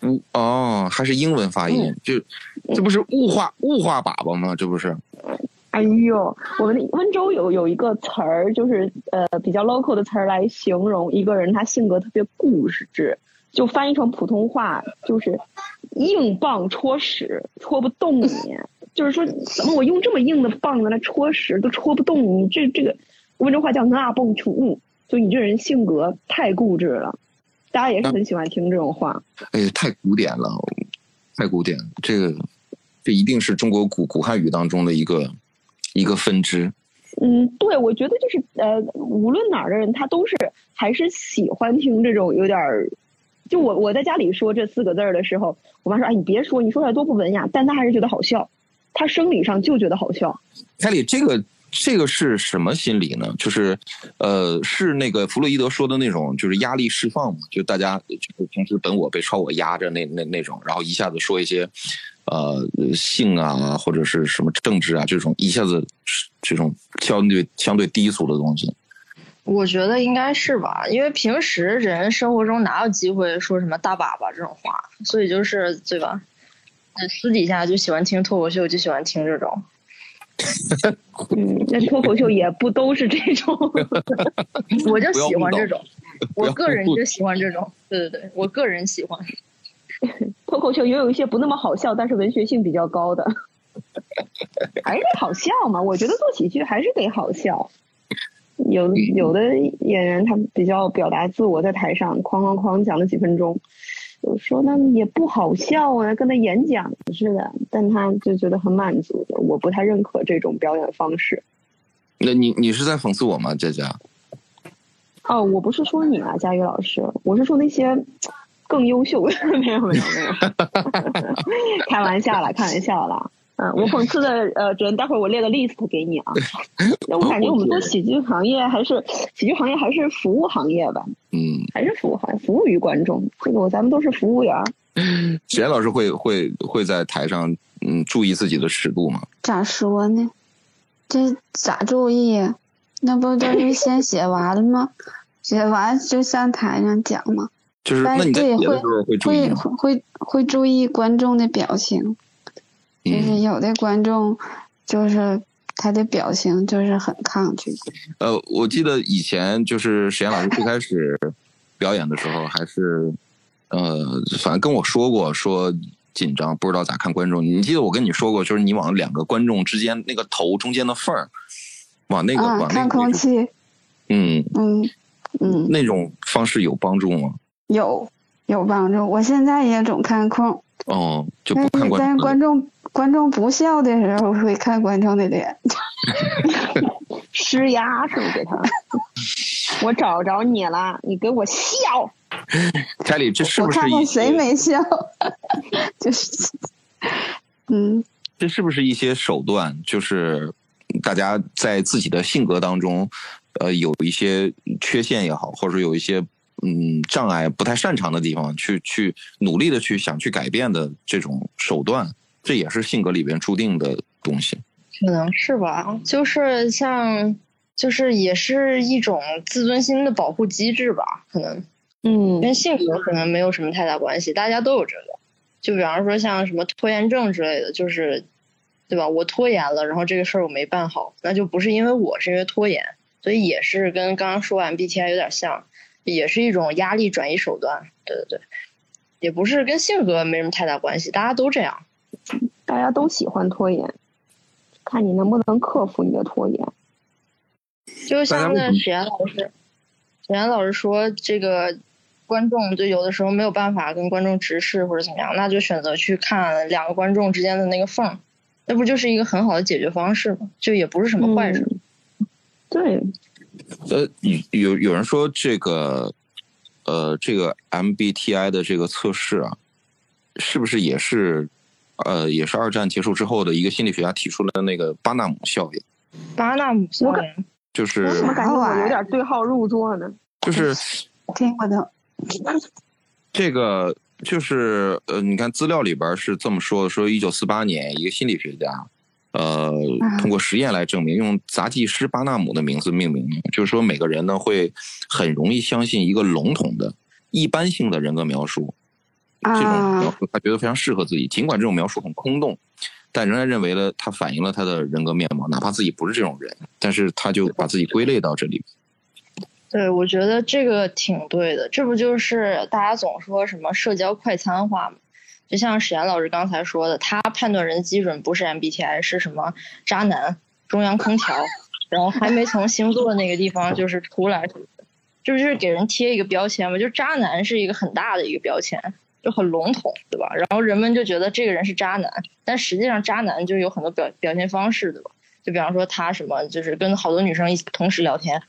嗯哦，还是英文发音？嗯、就这不是雾化雾化粑粑吗？这不是？哎呦，我们温州有有一个词儿，就是呃比较 local 的词儿来形容一个人，他性格特别固执，就翻译成普通话就是硬棒戳屎，戳不动你。就是说，怎么我用这么硬的棒子来戳屎都戳不动你？这这个温州话叫那蹦出物。就你这人性格太固执了，大家也是很喜欢听这种话。哎呀，太古典了，太古典了。这个，这一定是中国古古汉语当中的一个一个分支。嗯，对，我觉得就是呃，无论哪儿的人，他都是还是喜欢听这种有点儿。就我我在家里说这四个字儿的时候，我妈说：“哎，你别说，你说出来多不文雅。”但她还是觉得好笑，她生理上就觉得好笑。凯里，这个。这个是什么心理呢？就是，呃，是那个弗洛伊德说的那种，就是压力释放嘛，就大家就是平时本我被超我压着那那那种，然后一下子说一些，呃，性啊或者是什么政治啊这种，一下子这种相对相对低俗的东西。我觉得应该是吧，因为平时人生活中哪有机会说什么大粑粑这种话，所以就是对吧？私底下就喜欢听脱口秀，就喜欢听这种。嗯，那脱口秀也不都是这种，我就喜欢这种，我个人就喜欢这种，对对对，我个人喜欢。脱口秀也有一些不那么好笑，但是文学性比较高的，还是得好笑嘛。我觉得做喜剧还是得好笑。有有的演员他比较表达自我，在台上哐哐哐讲了几分钟。有说那也不好笑啊，跟他演讲似的，但他就觉得很满足的。我不太认可这种表演方式。那你你是在讽刺我吗，佳佳？哦，我不是说你啊，佳宇老师，我是说那些更优秀的。没有没有没有，开玩笑了，开玩笑了。嗯，我讽刺的 呃，人待会儿我列个 list 给你啊。那我感觉我们做喜剧行业还是喜剧行业还是服务行业吧。嗯，还是服务行业，服务于观众。这个咱们都是服务员。沈 老师会会会在台上嗯注意自己的尺度吗？咋说呢？这咋注意？那不就是先写完了吗？写完就上台上讲吗？就是那你在的时候会注意会？会会注意观众的表情，就是嗯，有的观众就是他的表情就是很抗拒。呃，我记得以前就是沈岩老师最开始表演的时候，还是呃，反正跟我说过说紧张，不知道咋看观众。你记得我跟你说过，就是你往两个观众之间那个头中间的缝儿，往那个、啊，往那看个看，空气，嗯，嗯嗯，那种方式有帮助吗？有有帮助。我现在也总看空，哦，就不看观众但是。观众观众不笑的时候会看观众的脸。施压是不是给他？我找着你了，你给我笑。凯里，这是我不是我看看谁没笑，就是，嗯，这是不是一些手段？就是大家在自己的性格当中，呃，有一些缺陷也好，或者说有一些嗯障碍不太擅长的地方，去去努力的去想去改变的这种手段，这也是性格里边注定的东西。可能是吧，就是像，就是也是一种自尊心的保护机制吧，可能嗯跟性格可能没有什么太大关系，大家都有这个。就比方说像什么拖延症之类的，就是，对吧？我拖延了，然后这个事儿我没办好，那就不是因为我，是因为拖延，所以也是跟刚刚说完 BTI 有点像，也是一种压力转移手段。对对对，也不是跟性格没什么太大关系，大家都这样。大家都喜欢拖延，看你能不能克服你的拖延。就像那史岩老师，史岩老师说，这个观众就有的时候没有办法跟观众直视或者怎么样，那就选择去看两个观众之间的那个缝，那不就是一个很好的解决方式吗？就也不是什么坏事。对，呃，有有有人说这个，呃，这个 MBTI 的这个测试啊，是不是也是，呃，也是二战结束之后的一个心理学家提出的那个巴纳姆效应，巴纳姆效我感应，就是我怎么感觉我有点对号入座呢？就是 听我的。这个就是呃，你看资料里边是这么说的：说一九四八年，一个心理学家，呃，通过实验来证明，用杂技师巴纳姆的名字命名，就是说每个人呢会很容易相信一个笼统的、一般性的人格描述，这种描啊，述他觉得非常适合自己，尽管这种描述很空洞。但仍然认为了他反映了他的人格面貌，哪怕自己不是这种人，但是他就把自己归类到这里。对，我觉得这个挺对的。这不就是大家总说什么社交快餐化吗？就像史岩老师刚才说的，他判断人的基准不是 MBTI，是什么渣男、中央空调，然后还没从星座那个地方就是出来，这不就是给人贴一个标签吗？就渣男是一个很大的一个标签，就很笼统，对吧？然后人们就觉得这个人是渣男，但实际上渣男就有很多表表现方式，对吧？就比方说他什么，就是跟好多女生一起同时聊天，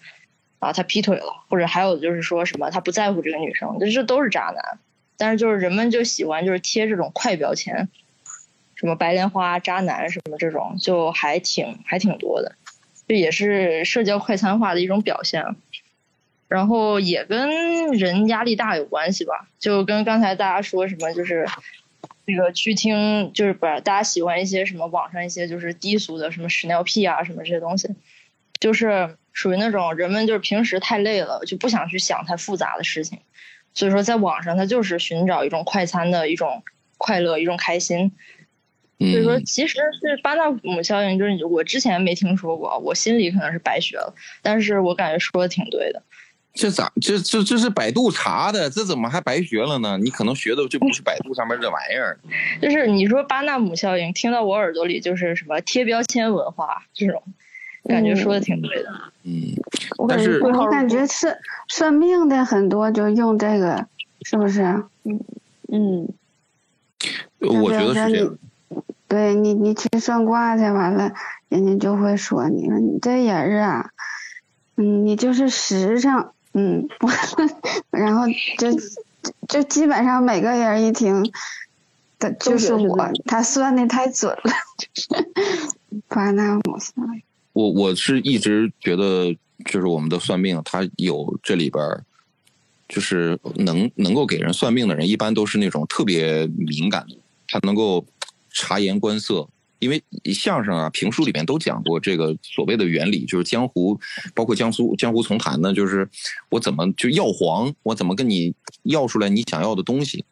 啊，他劈腿了，或者还有就是说什么他不在乎这个女生，这这都是渣男。但是就是人们就喜欢就是贴这种快标签，什么白莲花、渣男什么这种，就还挺还挺多的，这也是社交快餐化的一种表现。然后也跟人压力大有关系吧，就跟刚才大家说什么就是。那个去听就是不是大家喜欢一些什么网上一些就是低俗的什么屎尿屁啊什么这些东西，就是属于那种人们就是平时太累了，就不想去想太复杂的事情，所以说在网上他就是寻找一种快餐的一种快乐，一种开心。所以说嗯，其实是巴纳姆效应，就是我之前没听说过，我心里可能是白学了，但是我感觉说的挺对的。这咋这这这是百度查的，这怎么还白学了呢？你可能学的就不是百度上面这玩意儿。就是你说巴纳姆效应，听到我耳朵里就是什么贴标签文化这种，感觉说的挺对的。嗯，我感觉我。感觉算算命的很多就用这个，是不是？嗯嗯，我觉得是这样。对你，你去算卦去，完了，人家就会说你说你这人儿啊，嗯，你就是实诚，嗯，不，然后就就基本上每个人一听，的就是我他算的太准了，就是巴纳姆效应。我我是一直觉得，就是我们的算命，他有这里边儿，就是能能够给人算命的人，一般都是那种特别敏感的，他能够察言观色，因为相声啊、评书里面都讲过这个所谓的原理，就是江湖，包括江苏江湖丛谈呢，就是我怎么就要黄，我怎么跟你要出来你想要的东西。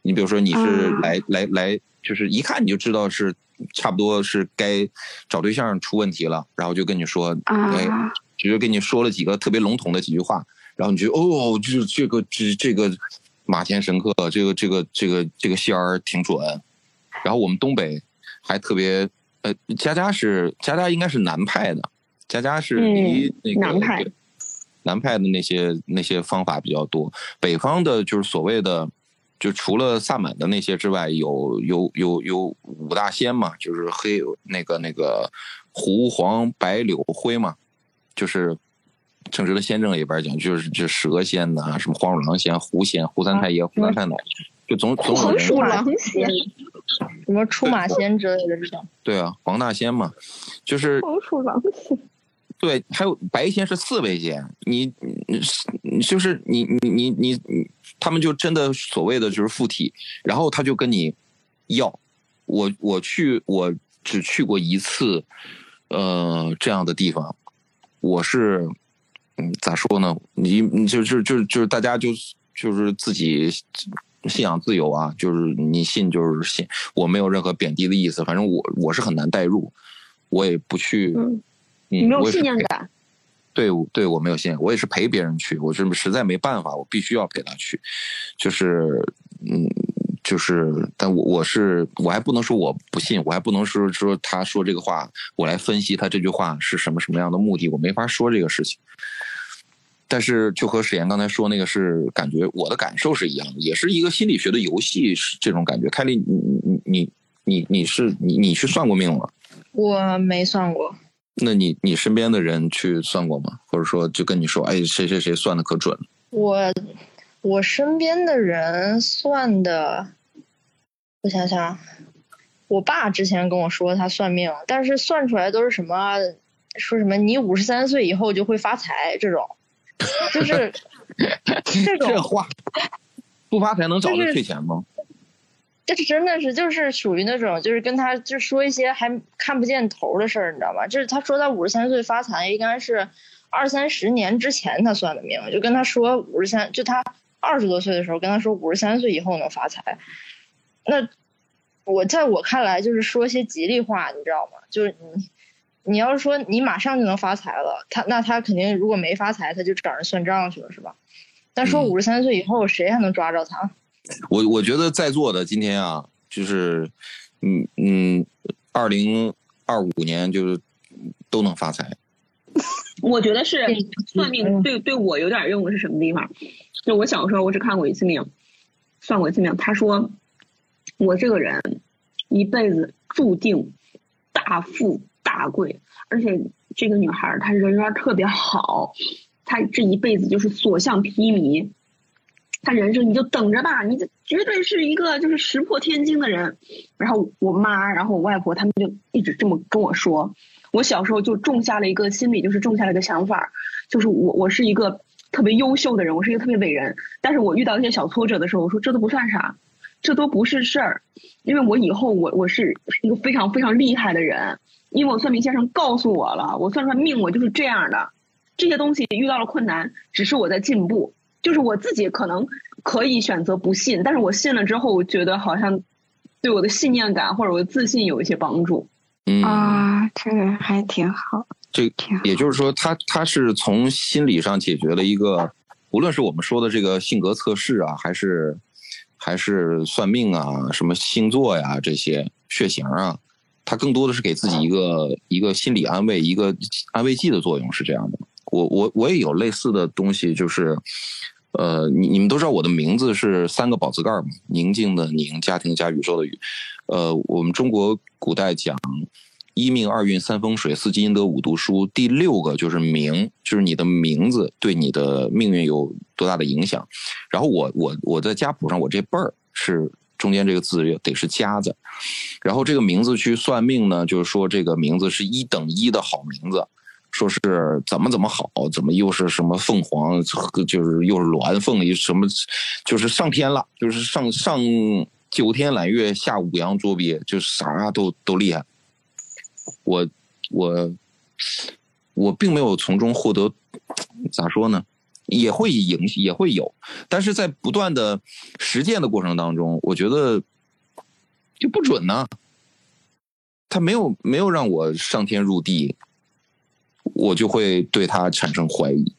你比如说你是啊来、来来，就是一看你就知道是差不多是该找对象出问题了，然后就跟你说，哎，啊，只是跟你说了几个特别笼统的几句话，然后你就哦，就是这个这这个马前神客，这个这个这个这个仙儿挺准。然后我们东北还特别，呃，佳佳是佳佳应该是南派的，佳佳是离嗯那个、南派南派的那些那些方法比较多，北方的就是所谓的。就除了萨满的那些之外，有有有有五大仙嘛，就是黑那个那个胡黄白柳灰嘛，就是正直的仙政里边讲，就是这蛇仙呐、什么黄鼠狼仙、狐仙、胡三太爷、胡三太奶，就总总有人黄鼠狼仙，什么出马仙之类的这种。对啊，黄大仙嘛，就是黄鼠狼仙，对，还有白仙是四位仙，你你你就是你你你你你，他们就真的所谓的就是附体，然后他就跟你要，我我去我只去过一次，呃这样的地方，我是嗯咋说呢？你你就就就就是大家就就是自己信仰自由啊，就是你信就是信，我没有任何贬低的意思，反正我我是很难代入，我也不去。嗯，你你没有信念感，对我对我没有信念，我也是陪别人去，我是实在没办法，我必须要陪他去，就是嗯，就是，但我我是我还不能说我不信，我还不能说说他说这个话，我来分析他这句话是什么什么样的目的，我没法说这个事情。但是就和史岩刚才说那个是感觉我的感受是一样的，也是一个心理学的游戏，是这种感觉。凯莉，你你你你你是你你去算过命吗？我没算过，那你你身边的人去算过吗？或者说就跟你说，哎，谁谁谁算的可准了？我我身边的人算的，我想想，我爸之前跟我说他算命，但是算出来都是什么，说什么你五十三岁以后就会发财这种，就是这种这话 不发财能找就是着退钱吗？这真的是就是属于那种，就是跟他就说一些还看不见头的事儿，你知道吗？就是他说他五十三岁发财，应该是二三十年之前他算的命，就跟他说五十三，就他二十多岁的时候跟他说五十三岁以后能发财。那我在我看来就是说些吉利话，你知道吗？就是你你要是说你马上就能发财了，他那他肯定如果没发财，他就找人算账去了，是吧？但说嗯五十三岁以后，谁还能抓着他？我我觉得在座的今天啊，就是嗯嗯，二零二五年就是都能发财。我觉得是算命嗯对对我有点用的是什么地方？就我小时候我只看过一次命，算过一次命。他说我这个人一辈子注定大富大贵，而且这个女孩儿她人缘特别好，她这一辈子就是所向披靡。她人生你就等着吧，你这绝对是一个就是石破天惊的人。然后我妈，然后我外婆他们就一直这么跟我说。我小时候就种下了一个心里就是种下了一个想法，就是我我是一个特别优秀的人，我是一个特别伟人。但是我遇到一些小挫折的时候，我说这都不算啥，这都不是事儿，因为我以后我我是一个非常非常厉害的人，因为我算命先生告诉我了，我算出来命我就是这样的。这些东西遇到了困难，只是我在进步，就是我自己可能可以选择不信，但是我信了之后，我觉得好像对我的信念感或者我的自信有一些帮助。嗯，啊，这个还挺好，这挺好。也就是说，他他是从心理上解决了一个，无论是我们说的这个性格测试啊，还是还是算命啊，什么星座呀这些血型啊，他更多的是给自己一个一个心理安慰，一个安慰剂的作用，是这样的。我我我也有类似的东西，就是。呃，你你们都知道我的名字是三个宝字盖儿嘛？宁静的宁，家庭加，宇宙的宇。呃，我们中国古代讲一命二运三风水四积阴德五读书，第六个就是名，就是你的名字对你的命运有多大的影响。然后我我我在家谱上，我这辈儿是中间这个字得是家字，然后这个名字去算命呢，就是说这个名字是一等一的好名字。说是怎么怎么好，怎么又是什么凤凰，就是又是鸾凤，什么，就是上天了，就是上上九天揽月，下五洋捉鳖，就是啥都都厉害。我我我并没有从中获得咋说呢？也会影也会有，但是在不断的实践的过程当中，我觉得就不准呢。他没有没有让我上天入地，我就会对他产生怀疑。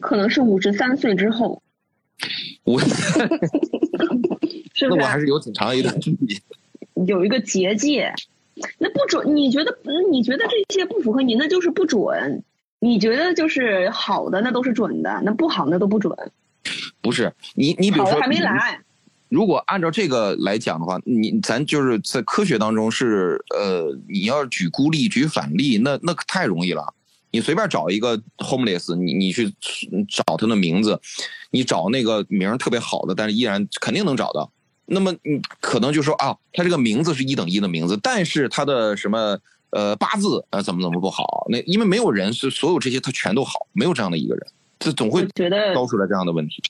可能是五十三岁之后，我是不是那我还是有挺长一段距离。有一个结界？那不准？你觉得？嗯你觉得这些不符合你，那就是不准。你觉得就是好的，那都是准的；那不好，那都不准。不是你你比如说还没来，如果按照这个来讲的话，你咱就是在科学当中是呃，你要举孤立、举反例，那那可太容易了。你随便找一个 homeless，你你去找他的名字，你找那个名儿特别好的，但是依然肯定能找到。那么你可能就说啊，他这个名字是一等一的名字，但是他的什么呃八字呃怎么怎么不好？那因为没有人是所有这些他全都好，没有这样的一个人，这总我会觉得高出来这样的问题。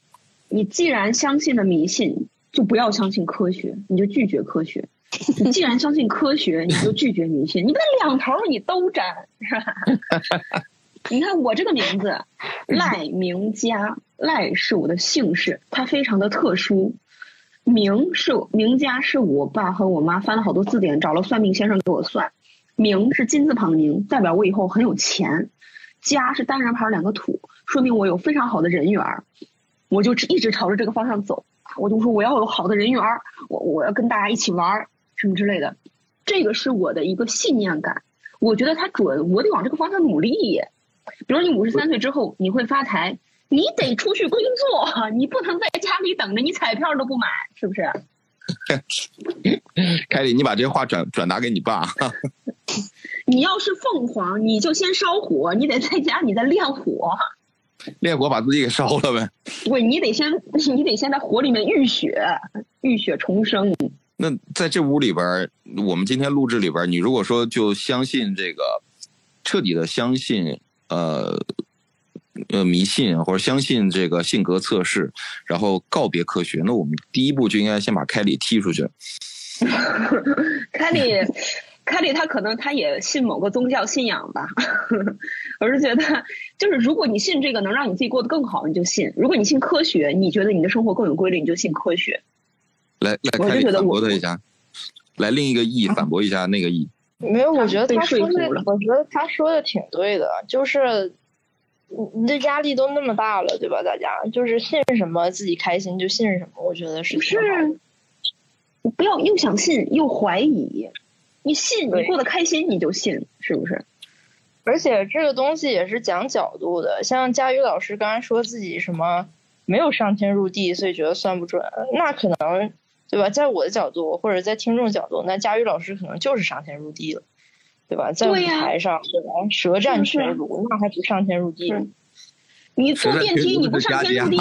你既然相信了迷信，就不要相信科学，你就拒绝科学。你既然相信科学，你就拒绝迷信。你不能两头儿你都沾，是吧？你看我这个名字赖明佳，赖是我的姓氏，它非常的特殊。名是名家是我爸和我妈翻了好多字典，找了算命先生给我算。名是金字旁的明，代表我以后很有钱。家是单人旁两个土，说明我有非常好的人缘儿。我就一直朝着这个方向走，我就说我要有好的人缘儿，我我要跟大家一起玩儿什么之类的，这个是我的一个信念感。我觉得它准，我得往这个方向努力。比如你五十三岁之后你会发财，你得出去工作，你不能在家里等着，你彩票都不买，是不是？凯里，你把这话转转达给你爸。你要是凤凰，你就先烧火，你得在家你再练火，烈火把自己给烧了呗。不，你得先你得先在火里面浴血，浴血重生。那在这屋里边，我们今天录制里边，你如果说就相信这个，彻底的相信呃呃迷信或者相信这个性格测试，然后告别科学，那我们第一步就应该先把凯里踢出去。凯里，凯里他可能他也信某个宗教信仰吧。我是觉得，就是如果你信这个能让你自己过得更好，你就信；如果你信科学，你觉得你的生活更有规律，你就信科学。来来，凯里反驳他一下，来另一个意反驳一下那个意。没有，我觉得他说的，我觉得他说的挺对的，就是你你的压力都那么大了，对吧？大家就是信什么自己开心就信什么，我觉得是不是，你不要又想信又怀疑。你信，你过得开心，你就信，是不是？而且这个东西也是讲角度的，像佳宇老师刚才说自己什么没有上天入地，所以觉得算不准，那可能对吧？在我的角度或者在听众角度，那佳宇老师可能就是上天入地了，对吧？在舞台上，对吧？舌战群儒，那还不上天入地？你坐电梯，你不上天入地，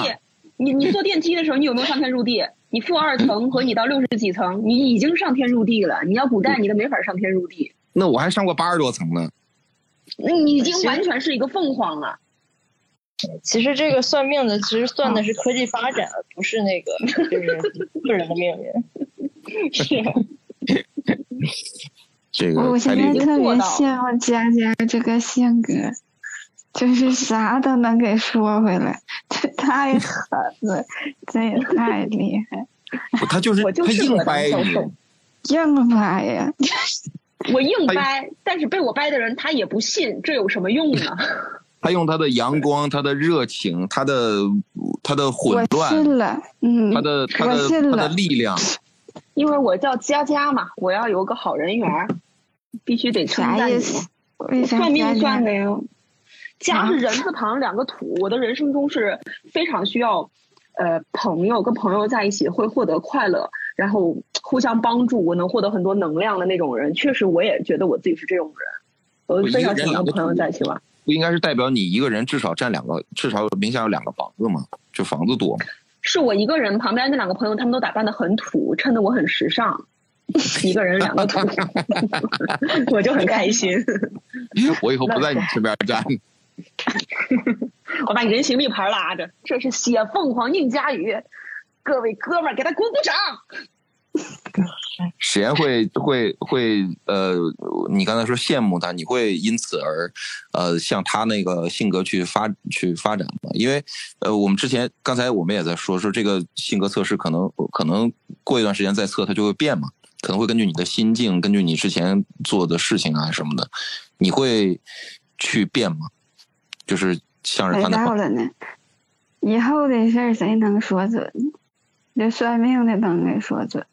你你坐电梯的时候，你有没有上天入地？你负二层 和你到六十几层，你已经上天入地了。你要古代，你都没法上天入地，那我还上过八十多层呢。那你已经完全是一个凤凰了。其实这个算命的，其实算的是科技发展，而不是那个就是 个人的命运。是，这个我现在，特别羡慕佳佳这个性格，就是啥都能给说回来，这太狠了，这也太厉害，他就是我就硬掰你，硬掰呀！我硬掰，但是被我掰的人他也不信，这有什么用呢？他用他的阳光、他的热情、他的他的混我乱、信了，嗯，他的他的他的，力量，因为我叫佳佳嘛，我要有个好人缘儿，必须得称赞你。算命算的呀。家啊是人字旁两个土，我的人生中是非常需要，呃，朋友跟朋友在一起会获得快乐，然后互相帮助，我能获得很多能量的那种人。确实，我也觉得我自己是这种人，我非常喜欢跟朋友在一起玩。不应该是代表你一个人至少占两个，至少名下有两个房子吗？就房子多吗？是我一个人，旁边那两个朋友他们都打扮的很土，衬得我很时尚。一个人两个图，我就很开心。我以后不在你身边站。我把你人形立牌拉着，这是写凤凰宁佳宇，各位哥们儿给他鼓鼓掌。史岩会会会呃，你刚才说羡慕他，你会因此而呃向他那个性格去发去发展吗？因为呃，我们之前刚才我们也在说说这个性格测试可能可能过一段时间再测它就会变嘛，可能会根据你的心境，根据你之前做的事情啊什么的，你会去变吗？就是向着谁他到了呢？以后的事儿谁能说准？这算命的能给说准。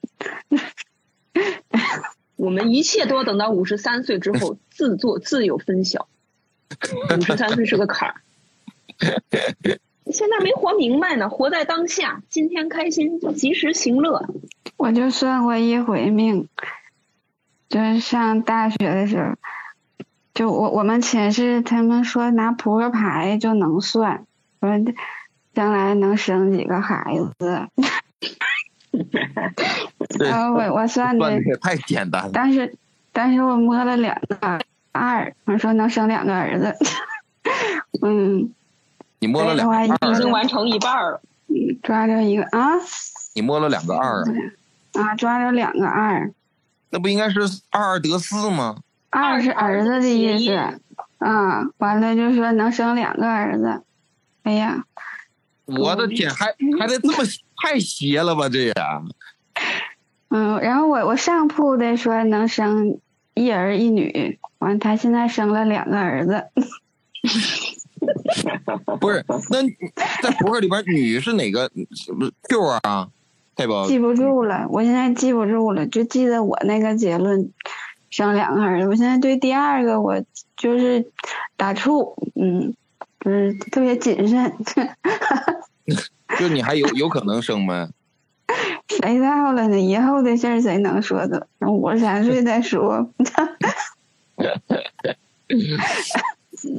我们一切都要等到五十三岁之后自作自有分晓。五十三岁是个坎儿，现在没活明白呢，活在当下，今天开心就及时行乐。我就算过一回命，就是上大学的时候，就我我们寝室他们说拿扑克牌就能算，说将来能生几个孩子。对 然后我我算的，也太简单了。但是但是我摸了两个二，我说能生两个儿子。嗯，你摸了两个二已经完成一半了。抓着一个啊你摸了两个二啊，啊，抓了两个二。那不应该是二二得四吗？二是儿子的意思，啊，完了就说能生两个儿子，哎呀，我的天，还还得这么 太邪了吧？这也，嗯，然后我我上铺的说能生一儿一女，完他现在生了两个儿子，不是？那在扑克里边，女是哪个？不是 Q 啊？记不住了，我现在记不住了，就记得我那个结论，生两个儿子。我现在对第二个我就是打怵，嗯，就是特别谨慎，就你还有有可能生吗？谁到了呢？以后的事儿谁能说的？五十三岁再说。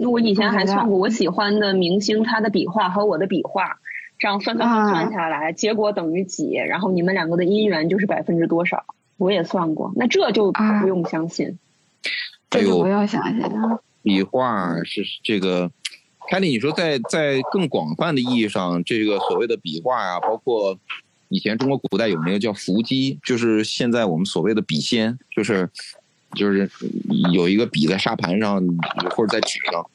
我以前还算过我喜欢的明星他的笔画和我的笔画，这样算算算算下来，结果等于几？然后你们两个的姻缘就是百分之多少？我也算过，那这就啊不用相信。这就不，要相信了。笔画是这个。凯里，你说在在更广泛的意义上，这个所谓的笔画啊，包括以前中国古代有那个叫伏击，就是现在我们所谓的笔仙，就是就是有一个笔在沙盘上或者在纸上，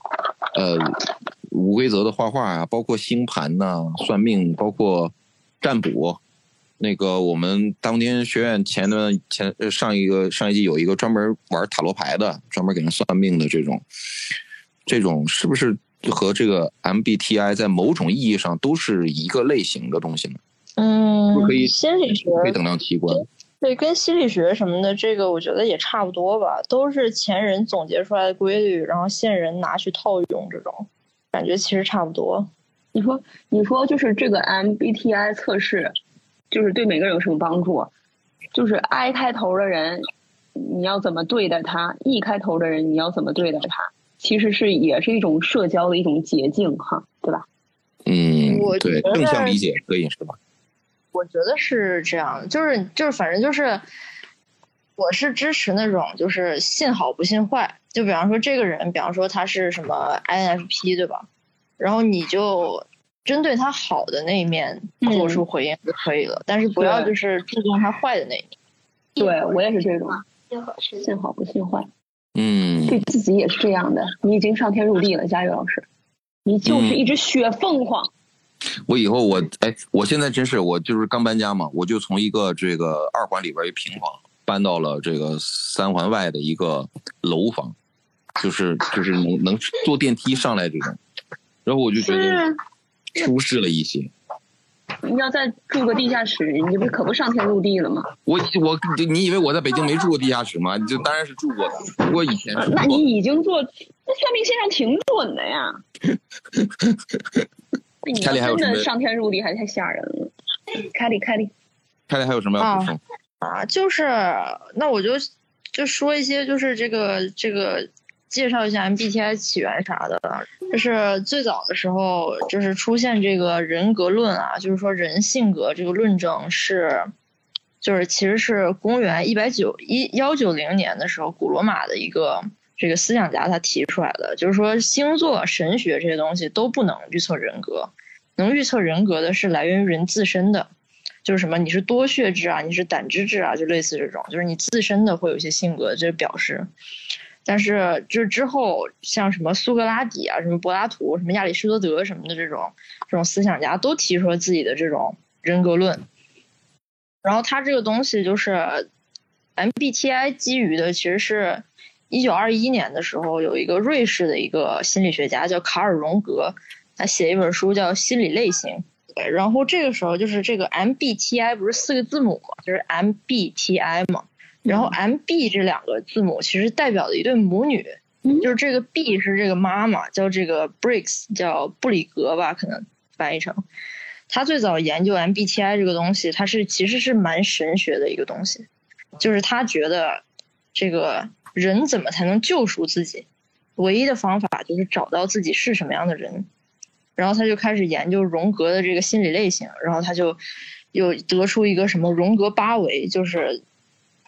呃，无规则的画画啊，包括星盘呐、算命，包括占卜。那个我们当天学院前段前呃上一个上一季有一个专门玩塔罗牌的，专门给人算命的这种，这种是不是和这个 MBTI 在某种意义上都是一个类型的东西呢？嗯我可以，心理学可以等量奇观。对，跟心理学什么的，这个我觉得也差不多吧，都是前人总结出来的规律，然后现人拿去套用，这种感觉其实差不多。你说，你说就是这个 MBTI 测试，就是对每个人有什么帮助？就是 I 开头的人，你要怎么对待他；E 开头的人，你要怎么对待他？其实是也是一种社交的一种捷径，哈，对吧？嗯我，对，正向理解可以是吧？我觉得是这样，就是就是反正就是，我是支持那种就是信好不信坏。就比方说这个人，比方说他是什么 INFP 对吧？然后你就针对他好的那一面做出回应就可以了，但是不要就是注重他坏的那一面。对我也是这种，信好不信坏，嗯，对自己也是这样的。你已经上天入地了，佳宇老师，你就是一只雪凤凰。我以后我哎，我现在真是我就是刚搬家嘛，我就从一个这个二环里边一平房搬到了这个三环外的一个楼房，就是就是能能坐电梯上来这种，然后我就觉得舒适了一些。你要再住个地下室，你这不可不上天入地了吗？我我你以为我在北京没住过地下室吗？就当然是住过的，不过以前是那你已经做，那算命先生挺准的呀。那你凯里还有真的上天入地，还太吓人了。凯里，凯里，凯里还有什么要补充？啊，就是那我就就说一些，就是这个这个介绍一下 MBTI 起源啥的。就是最早的时候，就是出现这个人格论啊，就是说人性格这个论证是，就是其实是公元一百九一幺九零年的时候，古罗马的一个这个思想家他提出来的，就是说星座、神学这些东西都不能预测人格，能预测人格的是来源于人自身的。就是什么你是多血质啊，你是胆汁质啊，就类似这种，就是你自身的会有一些性格就表示。但是就是之后像什么苏格拉底啊、什么柏拉图、什么亚里士多德什么的这种这种思想家都提出了自己的这种人格论。然后他这个东西就是 MBTI 基于的，其实是一九二一年的时候有一个瑞士的一个心理学家叫卡尔荣格，他写一本书叫《心理类型》。对，然后这个时候就是这个 MBTI 不是四个字母嘛，就是 MBTI 嘛。然后 M B 这两个字母其实代表的一对母女，就是这个 B 是这个妈妈，叫这个 Briggs，叫布里格吧，可能翻译成。他最早研究 M B T I 这个东西，他是其实是蛮神学的一个东西，就是他觉得这个人怎么才能救赎自己，唯一的方法就是找到自己是什么样的人。然后他就开始研究荣格的这个心理类型，然后他就又得出一个什么荣格八维，就是。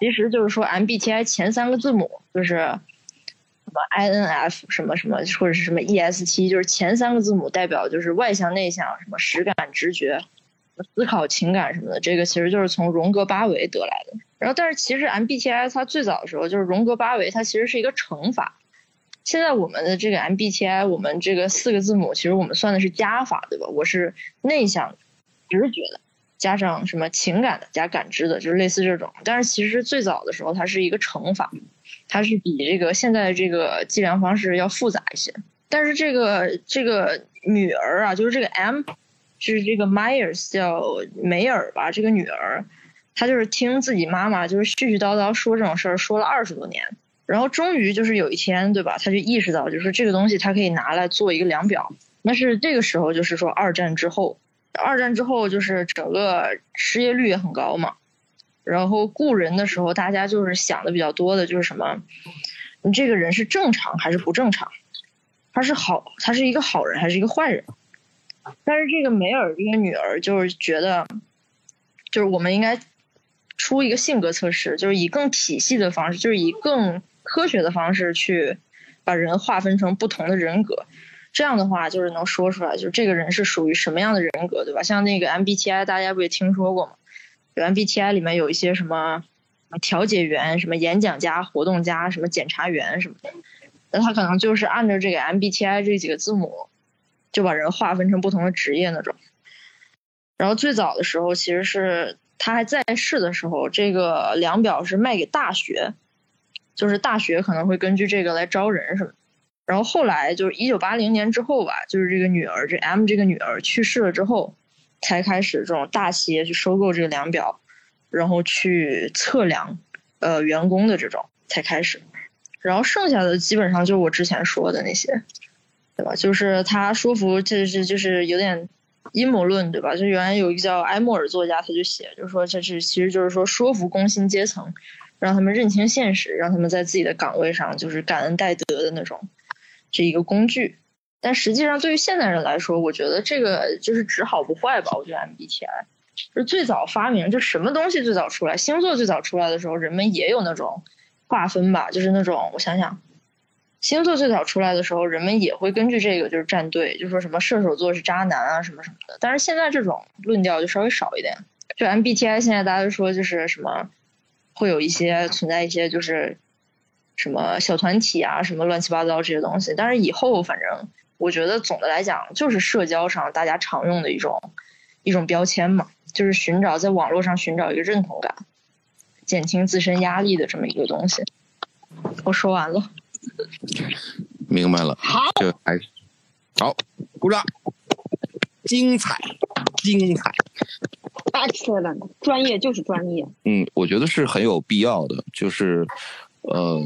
其实就是说，MBTI 前三个字母就是什么 INF 什么什么，或者是什么 EST，就是前三个字母代表就是外向内向，什么实感直觉、思考情感什么的。这个其实就是从荣格八维得来的。然后，但是其实 MBTI 它最早的时候就是荣格八维，它其实是一个乘法。现在我们的这个 MBTI，我们这个四个字母，其实我们算的是加法，对吧？我是内向、直觉的。加上什么情感的加感知的，就是类似这种。但是其实最早的时候，它是一个乘法，它是比这个现在的这个计量方式要复杂一些。但是这个这个女儿啊，就是这个 M，就是这个 Myers 叫梅尔吧，这个女儿，她就是听自己妈妈就是絮絮叨叨说这种事儿，说了二十多年，然后终于就是有一天，对吧？她就意识到，就是这个东西她可以拿来做一个量表。那是这个时候，就是说二战之后。二战之后，就是整个失业率也很高嘛，然后雇人的时候，大家就是想的比较多的，就是什么，你这个人是正常还是不正常？他是好，他是一个好人还是一个坏人？但是这个梅尔这个女儿就是觉得，就是我们应该出一个性格测试，就是以更体系的方式，就是以更科学的方式去把人划分成不同的人格。这样的话，就是能说出来，就是这个人是属于什么样的人格，对吧？像那个 MBTI，大家不也听说过吗？MBTI 里面有一些什么调解员、什么演讲家、活动家、什么检察员什么的，那他可能就是按照这个 MBTI 这几个字母，就把人划分成不同的职业那种。然后最早的时候，其实是他还在世的时候，这个量表是卖给大学，就是大学可能会根据这个来招人什么。然后后来就是一九八零年之后吧，就是这个女儿，这 M 这个女儿去世了之后，才开始这种大企业去收购这个量表，然后去测量，呃，员工的这种才开始。然后剩下的基本上就是我之前说的那些，对吧？就是他说服，就是就是有点阴谋论，对吧？就原来有一个叫埃默尔作家，他就写，就是说这是其实就是说说服工薪阶层，让他们认清现实，让他们在自己的岗位上就是感恩戴德的那种。这一个工具，但实际上对于现代人来说，我觉得这个就是只好不坏吧。我觉得 MBTI 就最早发明，就什么东西最早出来，星座最早出来的时候，人们也有那种划分吧，就是那种我想想，星座最早出来的时候，人们也会根据这个就是站队，就说什么射手座是渣男啊什么什么的。但是现在这种论调就稍微少一点。就 MBTI 现在大家都说就是什么，会有一些存在一些就是。什么小团体啊，什么乱七八糟这些东西，但是以后反正我觉得总的来讲就是社交上大家常用的一种一种标签嘛，就是寻找在网络上寻找一个认同感，减轻自身压力的这么一个东西。我说完了，明白了，好，这还好，鼓掌，精彩，精彩，excellent，专业就是专业。嗯，我觉得是很有必要的，就是。呃，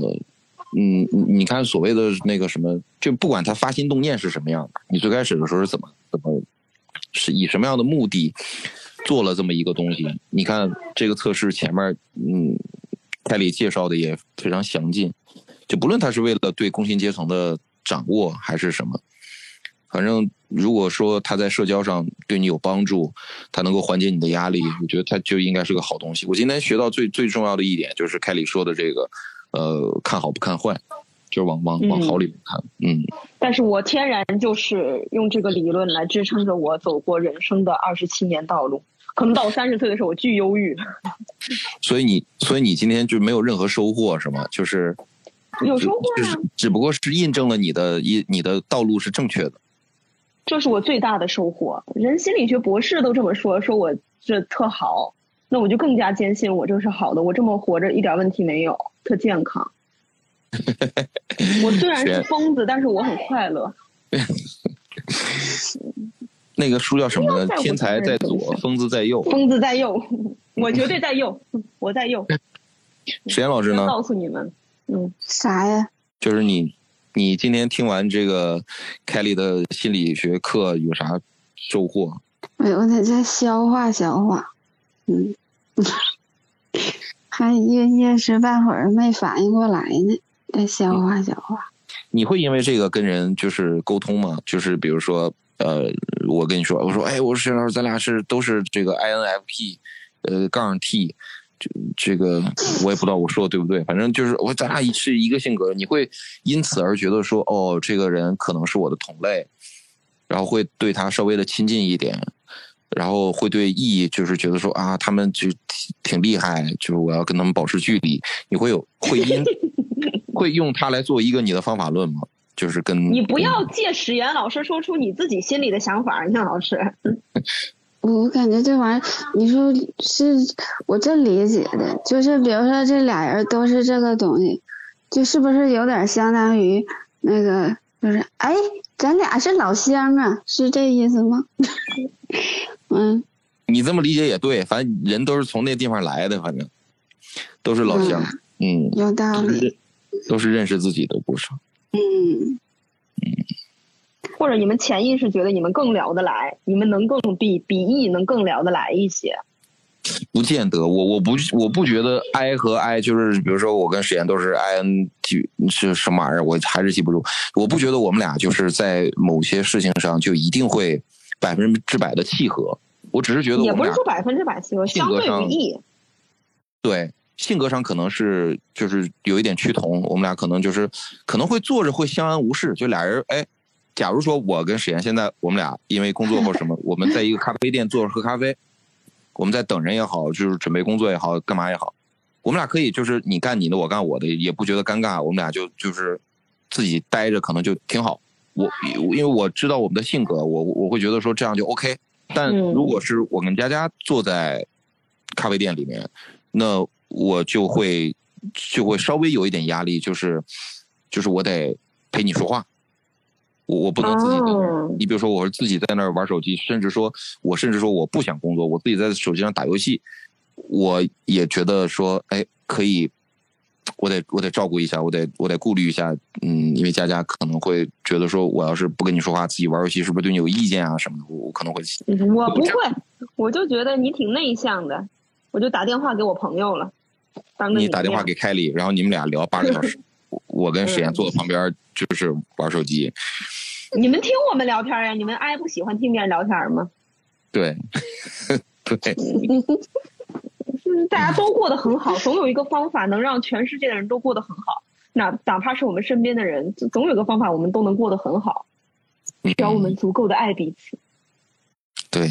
嗯，你看所谓的那个什么，就不管他发心动念是什么样的，你最开始的时候是怎么怎么，是以什么样的目的做了这么一个东西？你看这个测试前面，嗯，凯里介绍的也非常详尽，就不论他是为了对工薪阶层的掌握还是什么，反正如果说他在社交上对你有帮助，他能够缓解你的压力，我觉得他就应该是个好东西。我今天学到最最重要的一点就是凯里说的这个。呃，看好不看坏，就是往往往好里面看。嗯，但是我天然就是用这个理论来支撑着我走过人生的二十七年道路。可能到我三十岁的时候，我巨忧郁。所以你，所以你今天就没有任何收获，是吗？就是有收获就是只不过是印证了你的一你的道路是正确的。这是我最大的收获。人心理学博士都这么说，说我这特好，那我就更加坚信我这是好的。我这么活着一点问题没有，特健康。我虽然是疯子，但是我很快乐。那个书叫什么呢？天才在左，疯子在右。疯子在右，我绝对在右，我在右。实验老师呢？告诉你们，嗯，啥呀？就是你，你今天听完这个凯莉的心理学课有啥收获？我我得再消化消化，嗯，还一一时半会儿没反应过来呢，再消化消化。你会因为这个跟人就是沟通吗？就是比如说，呃，我跟你说，我说，哎，我说沈老师，咱俩是都是这个 INFP，呃，杠 T，这这个我也不知道我说的对不对，反正就是我咱俩是一个性格，你会因此而觉得说，哦，这个人可能是我的同类，然后会对他稍微的亲近一点，然后会对 E 就是觉得说啊，他们就挺挺厉害，就是我要跟他们保持距离，你会有会因 会用它来做一个你的方法论吗？就是跟你不要借史岩老师说出你自己心里的想法，杨老师。我感觉这玩意儿，你说是我这理解的，就是比如说这俩人都是这个东西，就是不是有点相当于那个，就是哎，咱俩是老乡啊，是这意思吗？嗯，你这么理解也对，反正人都是从那地方来的，反正都是老乡，嗯，有道理。都是认识自己的故事。嗯，或者你们潜意识觉得你们更聊得来，你们能更比比 E 能更聊得来一些。不见得，我我不我不觉得 I 和 I 就是，比如说我跟史岩都是 I N T 是什么玩意儿，我还是记不住。我不觉得我们俩就是在某些事情上就一定会百分之百的契合。我只是觉得也我们俩不是说百分之百契合，相对性格上于 E。对性格上可能是就是有一点趋同，我们俩可能就是可能会坐着会相安无事，就俩人哎，假如说我跟史岩现在我们俩因为工作或什么，我们在一个咖啡店坐着喝咖啡，我们在等人也好，就是准备工作也好，干嘛也好，我们俩可以就是你干你的，我干我的，也不觉得尴尬，我们俩就就是自己待着可能就挺好。我因为我知道我们的性格，我我会觉得说这样就 OK。但嗯如果是我跟佳佳坐在咖啡店里面，那我就会就会稍微有一点压力，就是就是我得陪你说话，我我不能自己在那儿。哦你比如说，我是自己在那儿玩手机，甚至说我甚至说我不想工作，我自己在手机上打游戏，我也觉得说，哎，可以，我得我得照顾一下，我得我得顾虑一下，嗯，因为佳佳可能会觉得说，我要是不跟你说话，自己玩游戏是不是对你有意见啊什么的，我我可能会我不会，我就觉得你挺内向的，我就打电话给我朋友了，当你打电话给凯里，然后你们俩聊八个小时，我我跟史岩坐在旁边就是玩手机，你们听我们聊天呀？你们爱不喜欢听别人聊天吗？对，对，嗯，大家都过得很好，总有一个方法能让全世界的人都过得很好。哪哪怕是我们身边的人，总有一个方法，我们都能过得很好，只要我们足够的爱彼此。对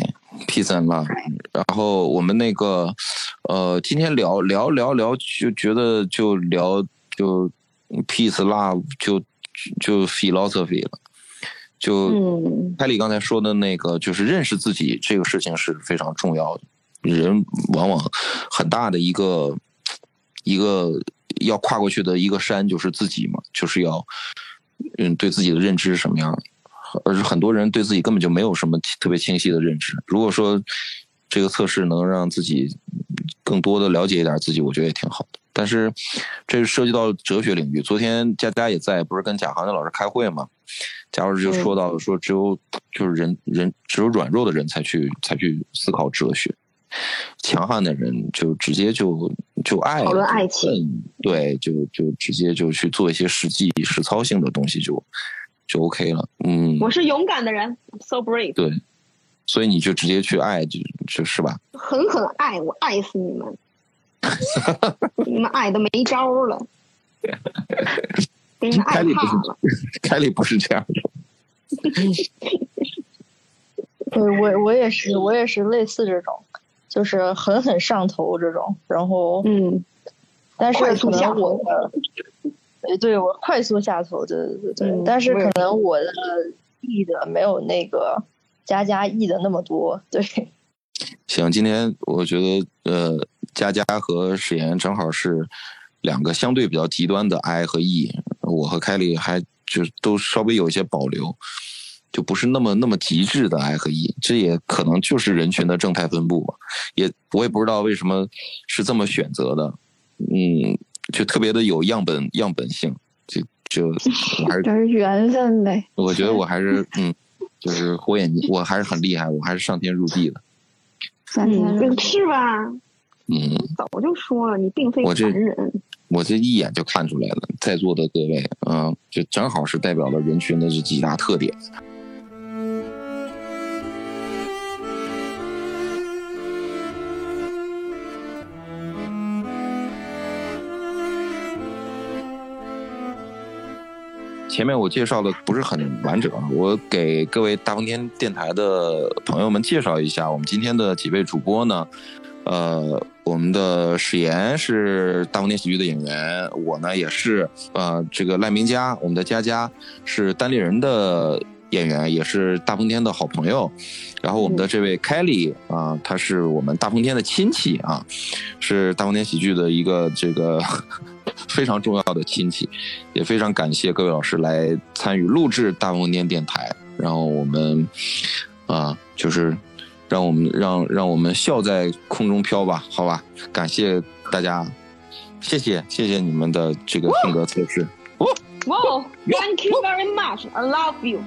，peace and love。然后我们那个，呃，今天聊聊聊聊，就觉得就聊就 peace love 就就 philosophy 了。就嗯凯里刚才说的那个，就是认识自己这个事情是非常重要的。人往往很大的一个一个要跨过去的一个山就是自己嘛，就是要嗯对自己的认知是什么样的。而是很多人对自己根本就没有什么特别清晰的认知。如果说这个测试能让自己更多的了解一点自己，我觉得也挺好的。但是这是涉及到哲学领域。昨天佳佳也在，不是跟贾航的老师开会嘛？贾老师就说到说，只有就是人人只有软弱的人才去才去思考哲学，强悍的人就直接就就爱讨论爱情嗯，对，就就直接就去做一些实际实操性的东西就就 OK 了。嗯，我是勇敢的人，so brave，对，所以你就直接去爱，就就是吧？狠狠爱，我爱死你们，你们爱的没招儿了。被人爱凯里不是怕了。凯里不是这样的。对我我也是我也是类似这种，就是狠狠上头这种，然后嗯，但是可能我头的，对对我快速下头，对对对对，嗯但是可能我的译的没有那个佳佳译的那么多，对，行，今天我觉得呃，佳佳和史岩正好是两个相对比较极端的 I 和 E，我和凯里还就都稍微有一些保留，就不是那么那么极致的 I 和 E，这也可能就是人群的正态分布吧，也我也不知道为什么是这么选择的，嗯，就特别的有样本样本性，就就还 是缘分呗。我觉得我还是 嗯，就是火眼金，我还是很厉害，我还是上天入地的，三天嗯，入是吧？嗯。早就说了，你并非我这凡人。我这一眼就看出来了，在座的各位，嗯、就正好是代表了人群的这几大特点。前面我介绍的不是很完整，我给各位大风天电台的朋友们介绍一下，我们今天的几位主播呢，呃，我们的史岩是大风天喜剧的演员，我呢也是呃这个赖明佳，我们的佳佳是单立人的演员，也是大风天的好朋友。然后我们的这位 Kelly 啊、他是我们大风天的亲戚啊，是大风天喜剧的一个这个非常重要的亲戚，也非常感谢各位老师来参与录制大风天电台。然后我们啊、就是让我们让让我们笑在空中飘吧，好吧？感谢大家，谢谢谢谢你们的这个性格测试。哇，Thank you very much, I love you。